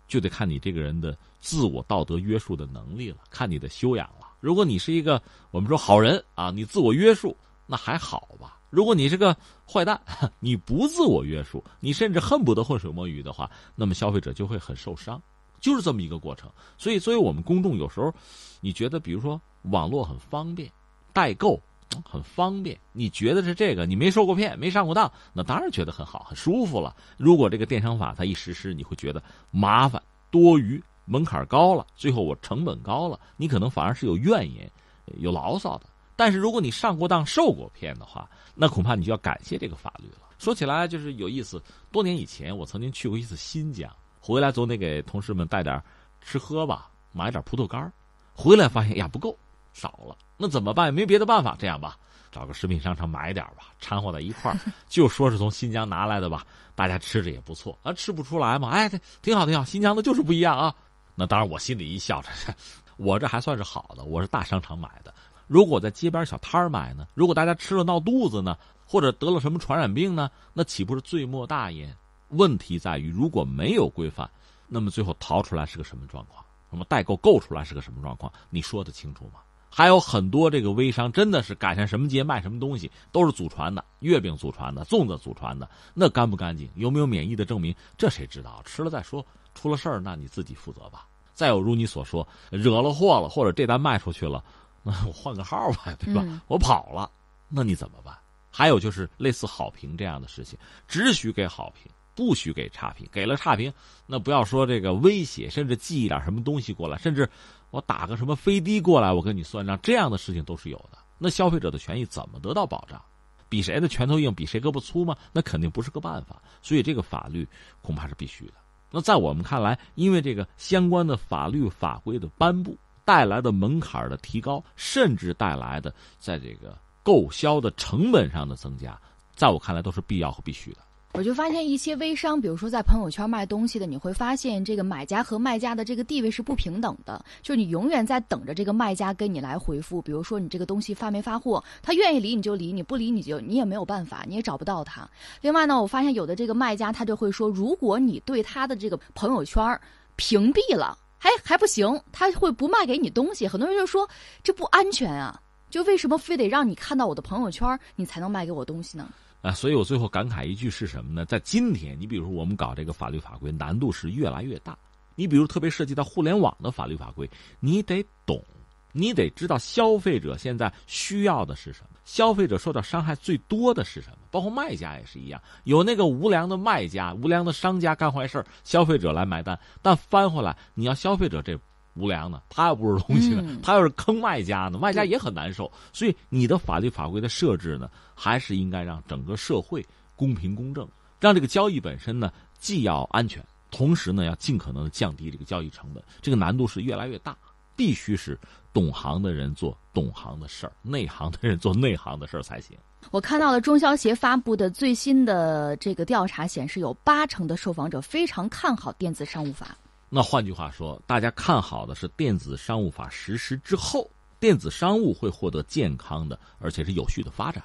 就得看你这个人的自我道德约束的能力了，看你的修养了。如果你是一个我们说好人啊，你自我约束，那还好吧。如果你是个坏蛋，你不自我约束，你甚至恨不得浑水摸鱼的话，那么消费者就会很受伤。就是这么一个过程，所以作为我们公众有时候，你觉得比如说网络很方便，代购很方便，你觉得是这个，你没受过骗，没上过当，那当然觉得很好，很舒服了。如果这个电商法它一实施，你会觉得麻烦、多余、门槛高了，最后我成本高了，你可能反而是有怨言、有牢骚的。但是如果你上过当、受过骗的话，那恐怕你就要感谢这个法律了。说起来就是有意思，多年以前我曾经去过一次新疆。回来总得给同事们带点吃喝吧，买点葡萄干回来发现呀不够，少了，那怎么办？没别的办法，这样吧，找个食品商场买点吧，掺和在一块儿，就说是从新疆拿来的吧，大家吃着也不错啊，吃不出来嘛？哎，挺好挺好，新疆的就是不一样啊。那当然，我心里一笑，这 我这还算是好的，我是大商场买的。如果在街边小摊儿买呢？如果大家吃了闹肚子呢，或者得了什么传染病呢？那岂不是罪莫大焉？问题在于，如果没有规范，那么最后逃出来是个什么状况？那么代购购出来是个什么状况？你说得清楚吗？还有很多这个微商真的是赶上什么节卖什么东西，都是祖传的，月饼祖传的，粽子祖传的，那干不干净？有没有免疫的证明？这谁知道？吃了再说，出了事儿那你自己负责吧。再有如你所说，惹了祸了，或者这单卖出去了，那我换个号吧，对吧？我跑了，那你怎么办？还有就是类似好评这样的事情，只许给好评。不许给差评，给了差评，那不要说这个威胁，甚至寄一点什么东西过来，甚至我打个什么飞的过来，我跟你算账，这样的事情都是有的。那消费者的权益怎么得到保障？比谁的拳头硬，比谁胳膊粗吗？那肯定不是个办法。所以这个法律恐怕是必须的。那在我们看来，因为这个相关的法律法规的颁布带来的门槛的提高，甚至带来的在这个购销的成本上的增加，在我看来都是必要和必须的。我就发现一些微商，比如说在朋友圈卖东西的，你会发现这个买家和卖家的这个地位是不平等的，就是你永远在等着这个卖家跟你来回复。比如说你这个东西发没发货，他愿意理你就理你，不理你就你也没有办法，你也找不到他。另外呢，我发现有的这个卖家他就会说，如果你对他的这个朋友圈屏蔽了，还还不行，他会不卖给你东西。很多人就说这不安全啊，就为什么非得让你看到我的朋友圈，你才能卖给我东西呢？啊，所以我最后感慨一句是什么呢？在今天，你比如说我们搞这个法律法规，难度是越来越大。你比如特别涉及到互联网的法律法规，你得懂，你得知道消费者现在需要的是什么，消费者受到伤害最多的是什么，包括卖家也是一样。有那个无良的卖家、无良的商家干坏事消费者来买单，但翻回来你要消费者这。无良呢，他又不是东西呢，他要是坑卖家呢，卖家也很难受。所以你的法律法规的设置呢，还是应该让整个社会公平公正，让这个交易本身呢既要安全，同时呢要尽可能的降低这个交易成本。这个难度是越来越大，必须是懂行的人做懂行的事儿，内行的人做内行的事儿才行。我看到了中消协发布的最新的这个调查显示，有八成的受访者非常看好电子商务法。那换句话说，大家看好的是电子商务法实施之后，电子商务会获得健康的而且是有序的发展。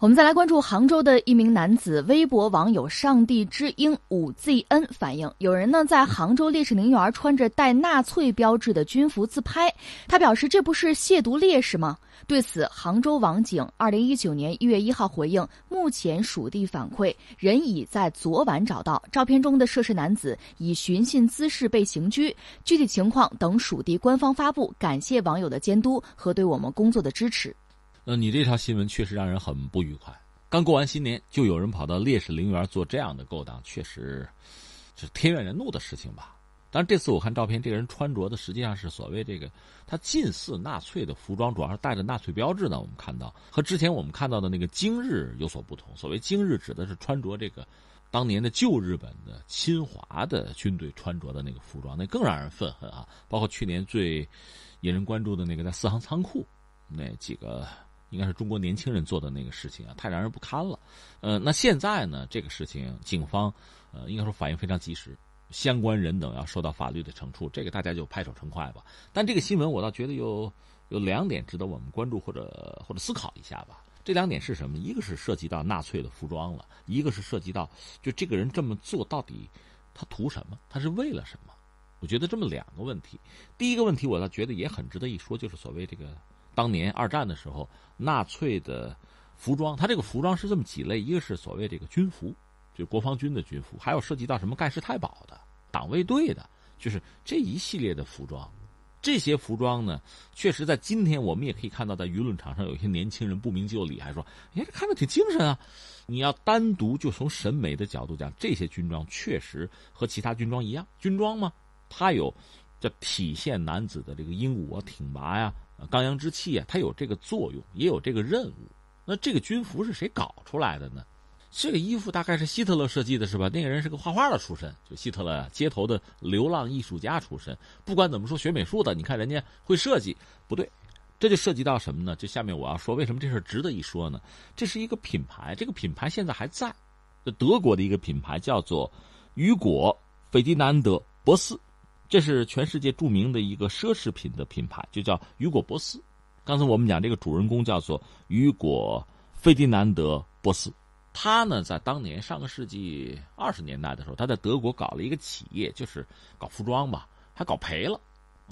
我们再来关注杭州的一名男子，微博网友“上帝之鹰五 ZN” 反映，有人呢在杭州烈士陵园穿着带纳粹标志的军服自拍。他表示：“这不是亵渎烈士吗？”对此，杭州网警二零一九年一月一号回应：目前属地反馈，人已在昨晚找到照片中的涉事男子，以寻衅滋事被刑拘。具体情况等属地官方发布。感谢网友的监督和对我们工作的支持。呃，你这条新闻确实让人很不愉快。刚过完新年，就有人跑到烈士陵园做这样的勾当，确实是天怨人怒的事情吧。当然，这次我看照片，这个人穿着的实际上是所谓这个他近似纳粹的服装，主要是带着纳粹标志呢。我们看到和之前我们看到的那个今日有所不同。所谓今日，指的是穿着这个当年的旧日本的侵华的军队穿着的那个服装，那更让人愤恨啊！包括去年最引人关注的那个在四行仓库那几个。应该是中国年轻人做的那个事情啊，太让人不堪了。呃，那现在呢，这个事情警方呃应该说反应非常及时，相关人等要受到法律的惩处，这个大家就拍手称快吧。但这个新闻我倒觉得有有两点值得我们关注或者或者思考一下吧。这两点是什么？一个是涉及到纳粹的服装了，一个是涉及到就这个人这么做到底他图什么？他是为了什么？我觉得这么两个问题。第一个问题我倒觉得也很值得一说，就是所谓这个。当年二战的时候，纳粹的服装，它这个服装是这么几类：一个是所谓这个军服，就国防军的军服；还有涉及到什么盖世太保的、党卫队的，就是这一系列的服装。这些服装呢，确实在今天我们也可以看到，在舆论场上有一些年轻人不明就里，还说：“哎，这看着挺精神啊！”你要单独就从审美的角度讲，这些军装确实和其他军装一样，军装嘛，它有叫体现男子的这个英武啊、挺拔呀。刚阳之气啊，它有这个作用，也有这个任务。那这个军服是谁搞出来的呢？这个衣服大概是希特勒设计的，是吧？那个人是个画画的出身，就希特勒街头的流浪艺术家出身。不管怎么说，学美术的，你看人家会设计，不对，这就涉及到什么呢？就下面我要说，为什么这事值得一说呢？这是一个品牌，这个品牌现在还在，德国的一个品牌叫做雨果费迪南德博斯。这是全世界著名的一个奢侈品的品牌，就叫雨果·波斯。刚才我们讲这个主人公叫做雨果·费迪南德·波斯，他呢在当年上个世纪二十年代的时候，他在德国搞了一个企业，就是搞服装吧，还搞赔了，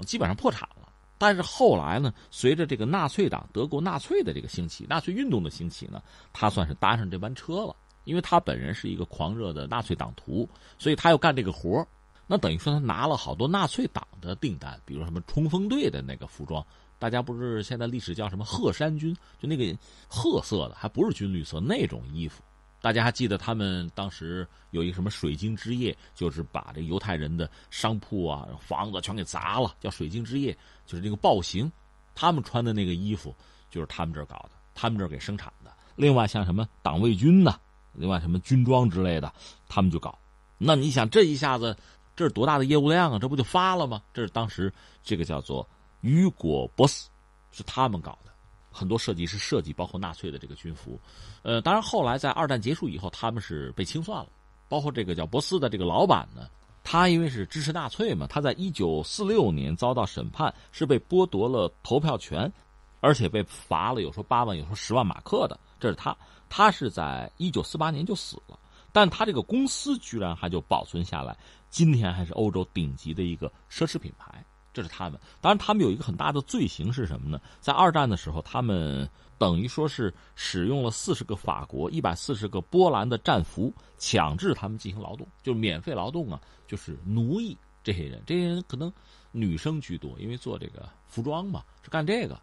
基本上破产了。但是后来呢，随着这个纳粹党、德国纳粹的这个兴起，纳粹运动的兴起呢，他算是搭上这班车了，因为他本人是一个狂热的纳粹党徒，所以他要干这个活那等于说他拿了好多纳粹党的订单，比如什么冲锋队的那个服装，大家不是现在历史叫什么鹤山军，就那个褐色的，还不是军绿色那种衣服。大家还记得他们当时有一个什么水晶之夜，就是把这犹太人的商铺啊、房子全给砸了，叫水晶之夜，就是那个暴行。他们穿的那个衣服就是他们这儿搞的，他们这儿给生产的。另外像什么党卫军呐，另外什么军装之类的，他们就搞。那你想这一下子。这是多大的业务量啊！这不就发了吗？这是当时这个叫做雨果博斯，是他们搞的，很多设计师设计，包括纳粹的这个军服。呃，当然后来在二战结束以后，他们是被清算了。包括这个叫博斯的这个老板呢，他因为是支持纳粹嘛，他在一九四六年遭到审判，是被剥夺了投票权，而且被罚了，有说八万，有说十万马克的。这是他，他是在一九四八年就死了。但他这个公司居然还就保存下来，今天还是欧洲顶级的一个奢侈品牌。这是他们，当然他们有一个很大的罪行是什么呢？在二战的时候，他们等于说是使用了四十个法国、一百四十个波兰的战俘，强制他们进行劳动，就免费劳动啊，就是奴役这些人。这些人可能女生居多，因为做这个服装嘛，是干这个。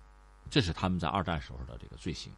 这是他们在二战时候的这个罪行，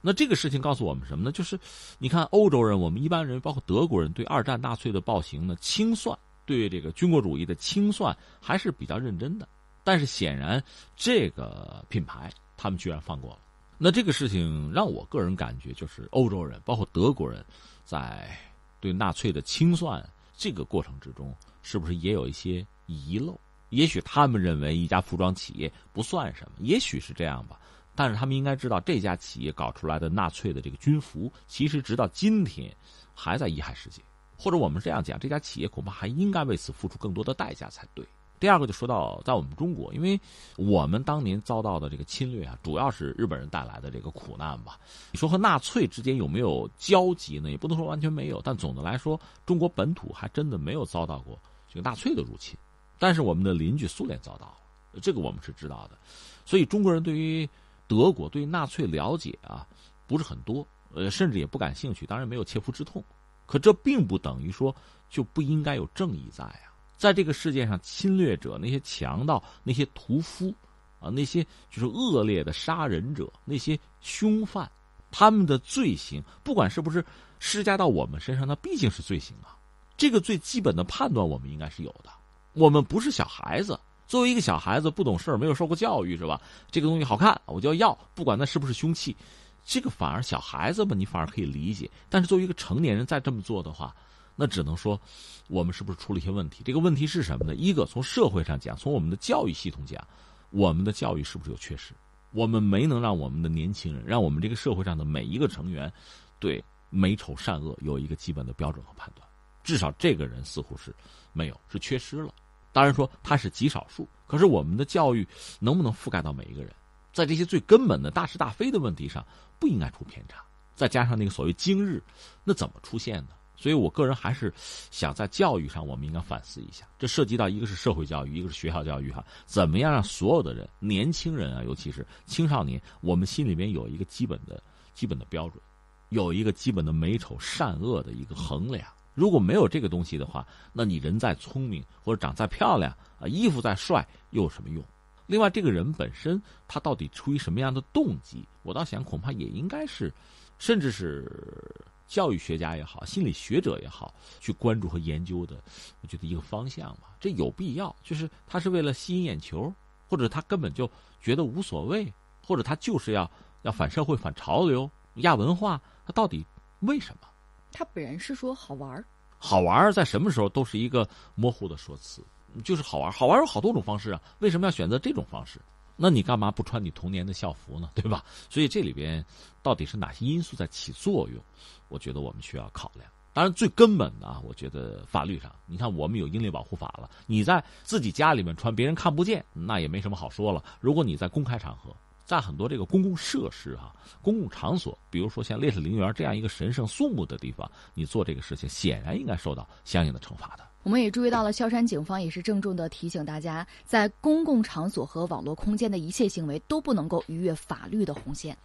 那这个事情告诉我们什么呢？就是，你看欧洲人，我们一般人，包括德国人，对二战纳粹的暴行呢清算，对这个军国主义的清算还是比较认真的。但是显然，这个品牌他们居然放过了。那这个事情让我个人感觉，就是欧洲人，包括德国人，在对纳粹的清算这个过程之中，是不是也有一些遗漏？也许他们认为一家服装企业不算什么，也许是这样吧。但是他们应该知道，这家企业搞出来的纳粹的这个军服，其实直到今天还在遗害世界。或者我们这样讲，这家企业恐怕还应该为此付出更多的代价才对。第二个就说到在我们中国，因为我们当年遭到的这个侵略啊，主要是日本人带来的这个苦难吧。你说和纳粹之间有没有交集呢？也不能说完全没有，但总的来说，中国本土还真的没有遭到过这个纳粹的入侵。但是我们的邻居苏联遭到了，这个我们是知道的。所以中国人对于德国、对于纳粹了解啊不是很多，呃，甚至也不感兴趣。当然没有切肤之痛，可这并不等于说就不应该有正义在啊。在这个世界上，侵略者、那些强盗、那些屠夫，啊，那些就是恶劣的杀人者、那些凶犯，他们的罪行，不管是不是施加到我们身上，那毕竟是罪行啊。这个最基本的判断，我们应该是有的。我们不是小孩子，作为一个小孩子，不懂事儿，没有受过教育，是吧？这个东西好看，我就要，不管那是不是凶器。这个反而小孩子们，你反而可以理解。但是作为一个成年人再这么做的话，那只能说，我们是不是出了一些问题？这个问题是什么呢？一个从社会上讲，从我们的教育系统讲，我们的教育是不是有缺失？我们没能让我们的年轻人，让我们这个社会上的每一个成员，对美丑善恶有一个基本的标准和判断。至少这个人似乎是没有，是缺失了。当然说他是极少数，可是我们的教育能不能覆盖到每一个人？在这些最根本的大是大非的问题上，不应该出偏差。再加上那个所谓今日，那怎么出现的？所以，我个人还是想在教育上，我们应该反思一下。这涉及到一个是社会教育，一个是学校教育，哈，怎么样让所有的人，年轻人啊，尤其是青少年，我们心里面有一个基本的、基本的标准，有一个基本的美丑善恶的一个衡量。如果没有这个东西的话，那你人再聪明或者长再漂亮啊，衣服再帅又有什么用？另外，这个人本身他到底出于什么样的动机？我倒想，恐怕也应该是，甚至是。教育学家也好，心理学者也好，去关注和研究的，我觉得一个方向吧，这有必要。就是他是为了吸引眼球，或者他根本就觉得无所谓，或者他就是要要反社会、反潮流、亚文化，他到底为什么？他本人是说好玩好玩在什么时候都是一个模糊的说辞，就是好玩好玩有好多种方式啊，为什么要选择这种方式？那你干嘛不穿你童年的校服呢？对吧？所以这里边到底是哪些因素在起作用？我觉得我们需要考量。当然，最根本的啊，我觉得法律上，你看我们有英烈保护法了。你在自己家里面穿，别人看不见，那也没什么好说了。如果你在公开场合，在很多这个公共设施哈、公共场所，比如说像烈士陵园这样一个神圣肃穆的地方，你做这个事情，显然应该受到相应的惩罚的。我们也注意到了，萧山警方也是郑重的提醒大家，在公共场所和网络空间的一切行为都不能够逾越法律的红线。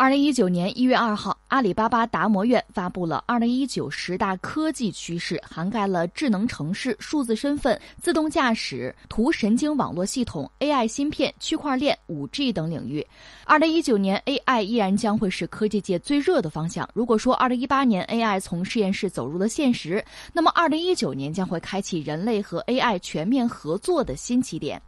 二零一九年一月二号，阿里巴巴达摩院发布了二零一九十大科技趋势，涵盖了智能城市、数字身份、自动驾驶、图神经网络系统、AI 芯片、区块链、五 G 等领域。二零一九年，AI 依然将会是科技界最热的方向。如果说二零一八年 AI 从实验室走入了现实，那么二零一九年将会开启人类和 AI 全面合作的新起点。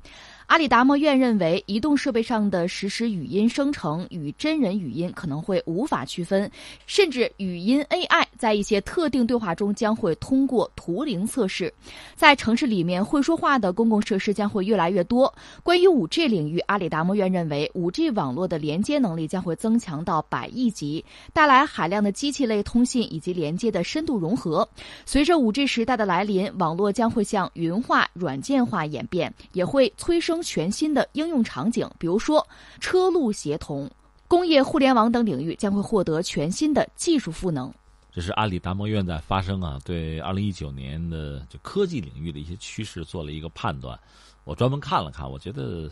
阿里达摩院认为，移动设备上的实时语音生成与真人语音可能会无法区分，甚至语音 AI 在一些特定对话中将会通过图灵测试。在城市里面，会说话的公共设施将会越来越多。关于 5G 领域，阿里达摩院认为，5G 网络的连接能力将会增强到百亿级，带来海量的机器类通信以及连接的深度融合。随着 5G 时代的来临，网络将会向云化、软件化演变，也会催生。全新的应用场景，比如说车路协同、工业互联网等领域将会获得全新的技术赋能。这是阿里达摩院在发生啊，对二零一九年的就科技领域的一些趋势做了一个判断。我专门看了看，我觉得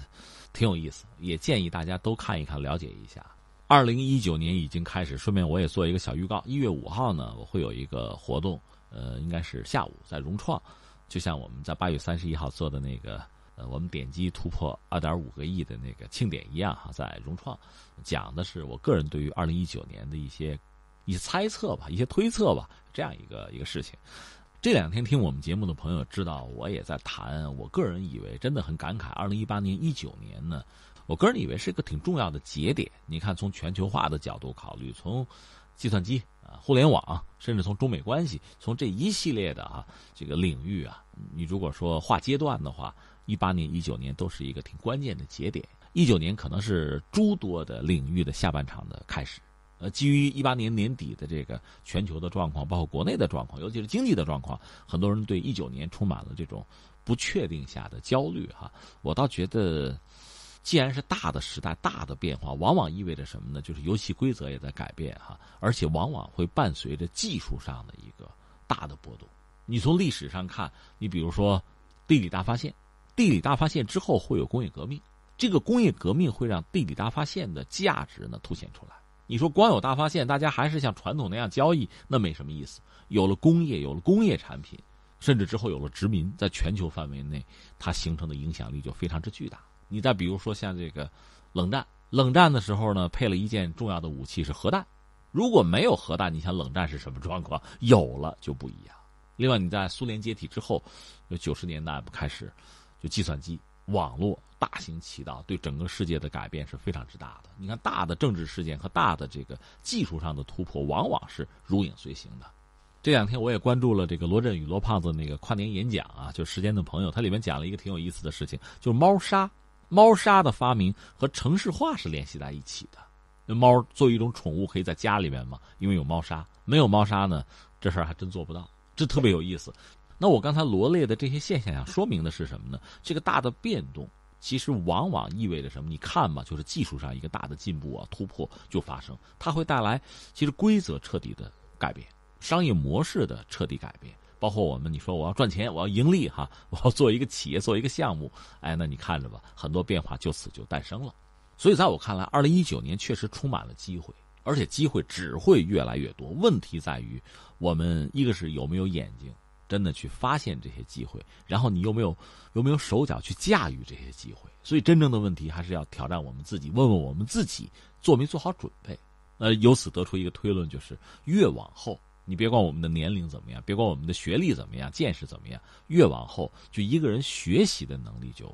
挺有意思，也建议大家都看一看，了解一下。二零一九年已经开始，顺便我也做一个小预告。一月五号呢，我会有一个活动，呃，应该是下午在融创，就像我们在八月三十一号做的那个。呃，我们点击突破二点五个亿的那个庆典一样哈，在融创讲的是我个人对于二零一九年的一些一些猜测吧，一些推测吧，这样一个一个事情。这两天听我们节目的朋友知道，我也在谈。我个人以为真的很感慨，二零一八年、一九年呢，我个人以为是一个挺重要的节点。你看，从全球化的角度考虑，从计算机啊、互联网，甚至从中美关系，从这一系列的啊这个领域啊，你如果说划阶段的话。一八年、一九年都是一个挺关键的节点。一九年可能是诸多的领域的下半场的开始，呃，基于一八年年底的这个全球的状况，包括国内的状况，尤其是经济的状况，很多人对一九年充满了这种不确定下的焦虑哈。我倒觉得，既然是大的时代、大的变化，往往意味着什么呢？就是游戏规则也在改变哈，而且往往会伴随着技术上的一个大的波动。你从历史上看，你比如说地理大发现，地理大发现之后会有工业革命，这个工业革命会让地理大发现的价值呢凸显出来。你说光有大发现，大家还是像传统那样交易，那没什么意思。有了工业，有了工业产品，甚至之后有了殖民，在全球范围内，它形成的影响力就非常之巨大。你再比如说像这个冷战，冷战的时候呢，配了一件重要的武器是核弹。如果没有核弹，你想冷战是什么状况？有了就不一样。另外，你在苏联解体之后，九十年代不开始，就计算机。网络大行其道，对整个世界的改变是非常之大的。你看，大的政治事件和大的这个技术上的突破，往往是如影随形的。这两天我也关注了这个罗振宇罗胖子那个跨年演讲啊，就时间的朋友，他里面讲了一个挺有意思的事情，就是猫砂。猫砂的发明和城市化是联系在一起的。那猫作为一种宠物，可以在家里面嘛，因为有猫砂。没有猫砂呢，这事儿还真做不到。这特别有意思。那我刚才罗列的这些现象，想说明的是什么呢？这个大的变动，其实往往意味着什么？你看嘛，就是技术上一个大的进步啊，突破就发生，它会带来其实规则彻底的改变，商业模式的彻底改变，包括我们你说我要赚钱，我要盈利哈，我要做一个企业，做一个项目，哎，那你看着吧，很多变化就此就诞生了。所以在我看来，二零一九年确实充满了机会，而且机会只会越来越多。问题在于，我们一个是有没有眼睛。真的去发现这些机会，然后你又没有又没有手脚去驾驭这些机会？所以真正的问题还是要挑战我们自己，问问我们自己做没做好准备。呃，由此得出一个推论，就是越往后，你别管我们的年龄怎么样，别管我们的学历怎么样，见识怎么样，越往后，就一个人学习的能力就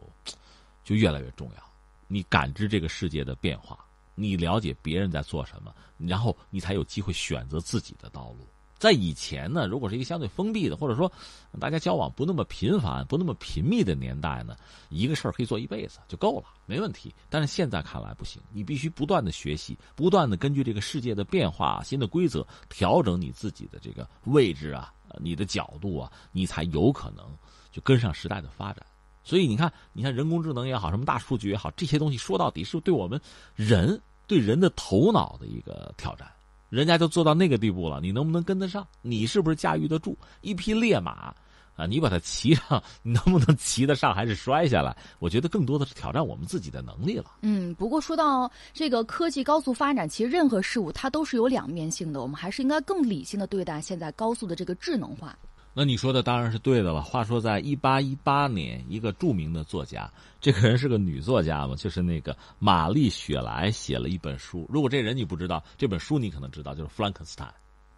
就越来越重要。你感知这个世界的变化，你了解别人在做什么，然后你才有机会选择自己的道路。在以前呢，如果是一个相对封闭的，或者说大家交往不那么频繁、不那么频密的年代呢，一个事儿可以做一辈子就够了，没问题。但是现在看来不行，你必须不断的学习，不断的根据这个世界的变化、新的规则调整你自己的这个位置啊、你的角度啊，你才有可能就跟上时代的发展。所以你看，你看人工智能也好，什么大数据也好，这些东西说到底是对我们人对人的头脑的一个挑战。人家就做到那个地步了，你能不能跟得上？你是不是驾驭得住一匹烈马啊？你把它骑上，你能不能骑得上，还是摔下来？我觉得更多的是挑战我们自己的能力了。嗯，不过说到这个科技高速发展，其实任何事物它都是有两面性的，我们还是应该更理性的对待现在高速的这个智能化。那你说的当然是对的了。话说，在一八一八年，一个著名的作家，这个人是个女作家嘛，就是那个玛丽雪莱写了一本书。如果这人你不知道，这本书你可能知道，就是《弗兰肯斯坦》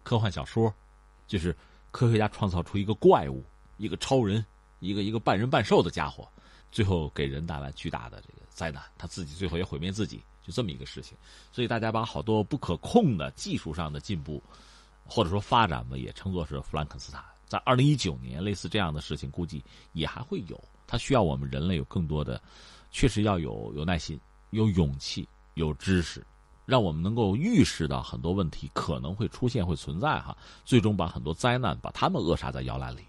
科幻小说，就是科学家创造出一个怪物，一个超人，一个一个半人半兽的家伙，最后给人带来巨大的这个灾难，他自己最后也毁灭自己，就这么一个事情。所以大家把好多不可控的技术上的进步，或者说发展吧，也称作是弗兰肯斯坦。在二零一九年，类似这样的事情估计也还会有。它需要我们人类有更多的，确实要有有耐心、有勇气、有知识，让我们能够预示到很多问题可能会出现、会存在哈。最终把很多灾难把它们扼杀在摇篮里。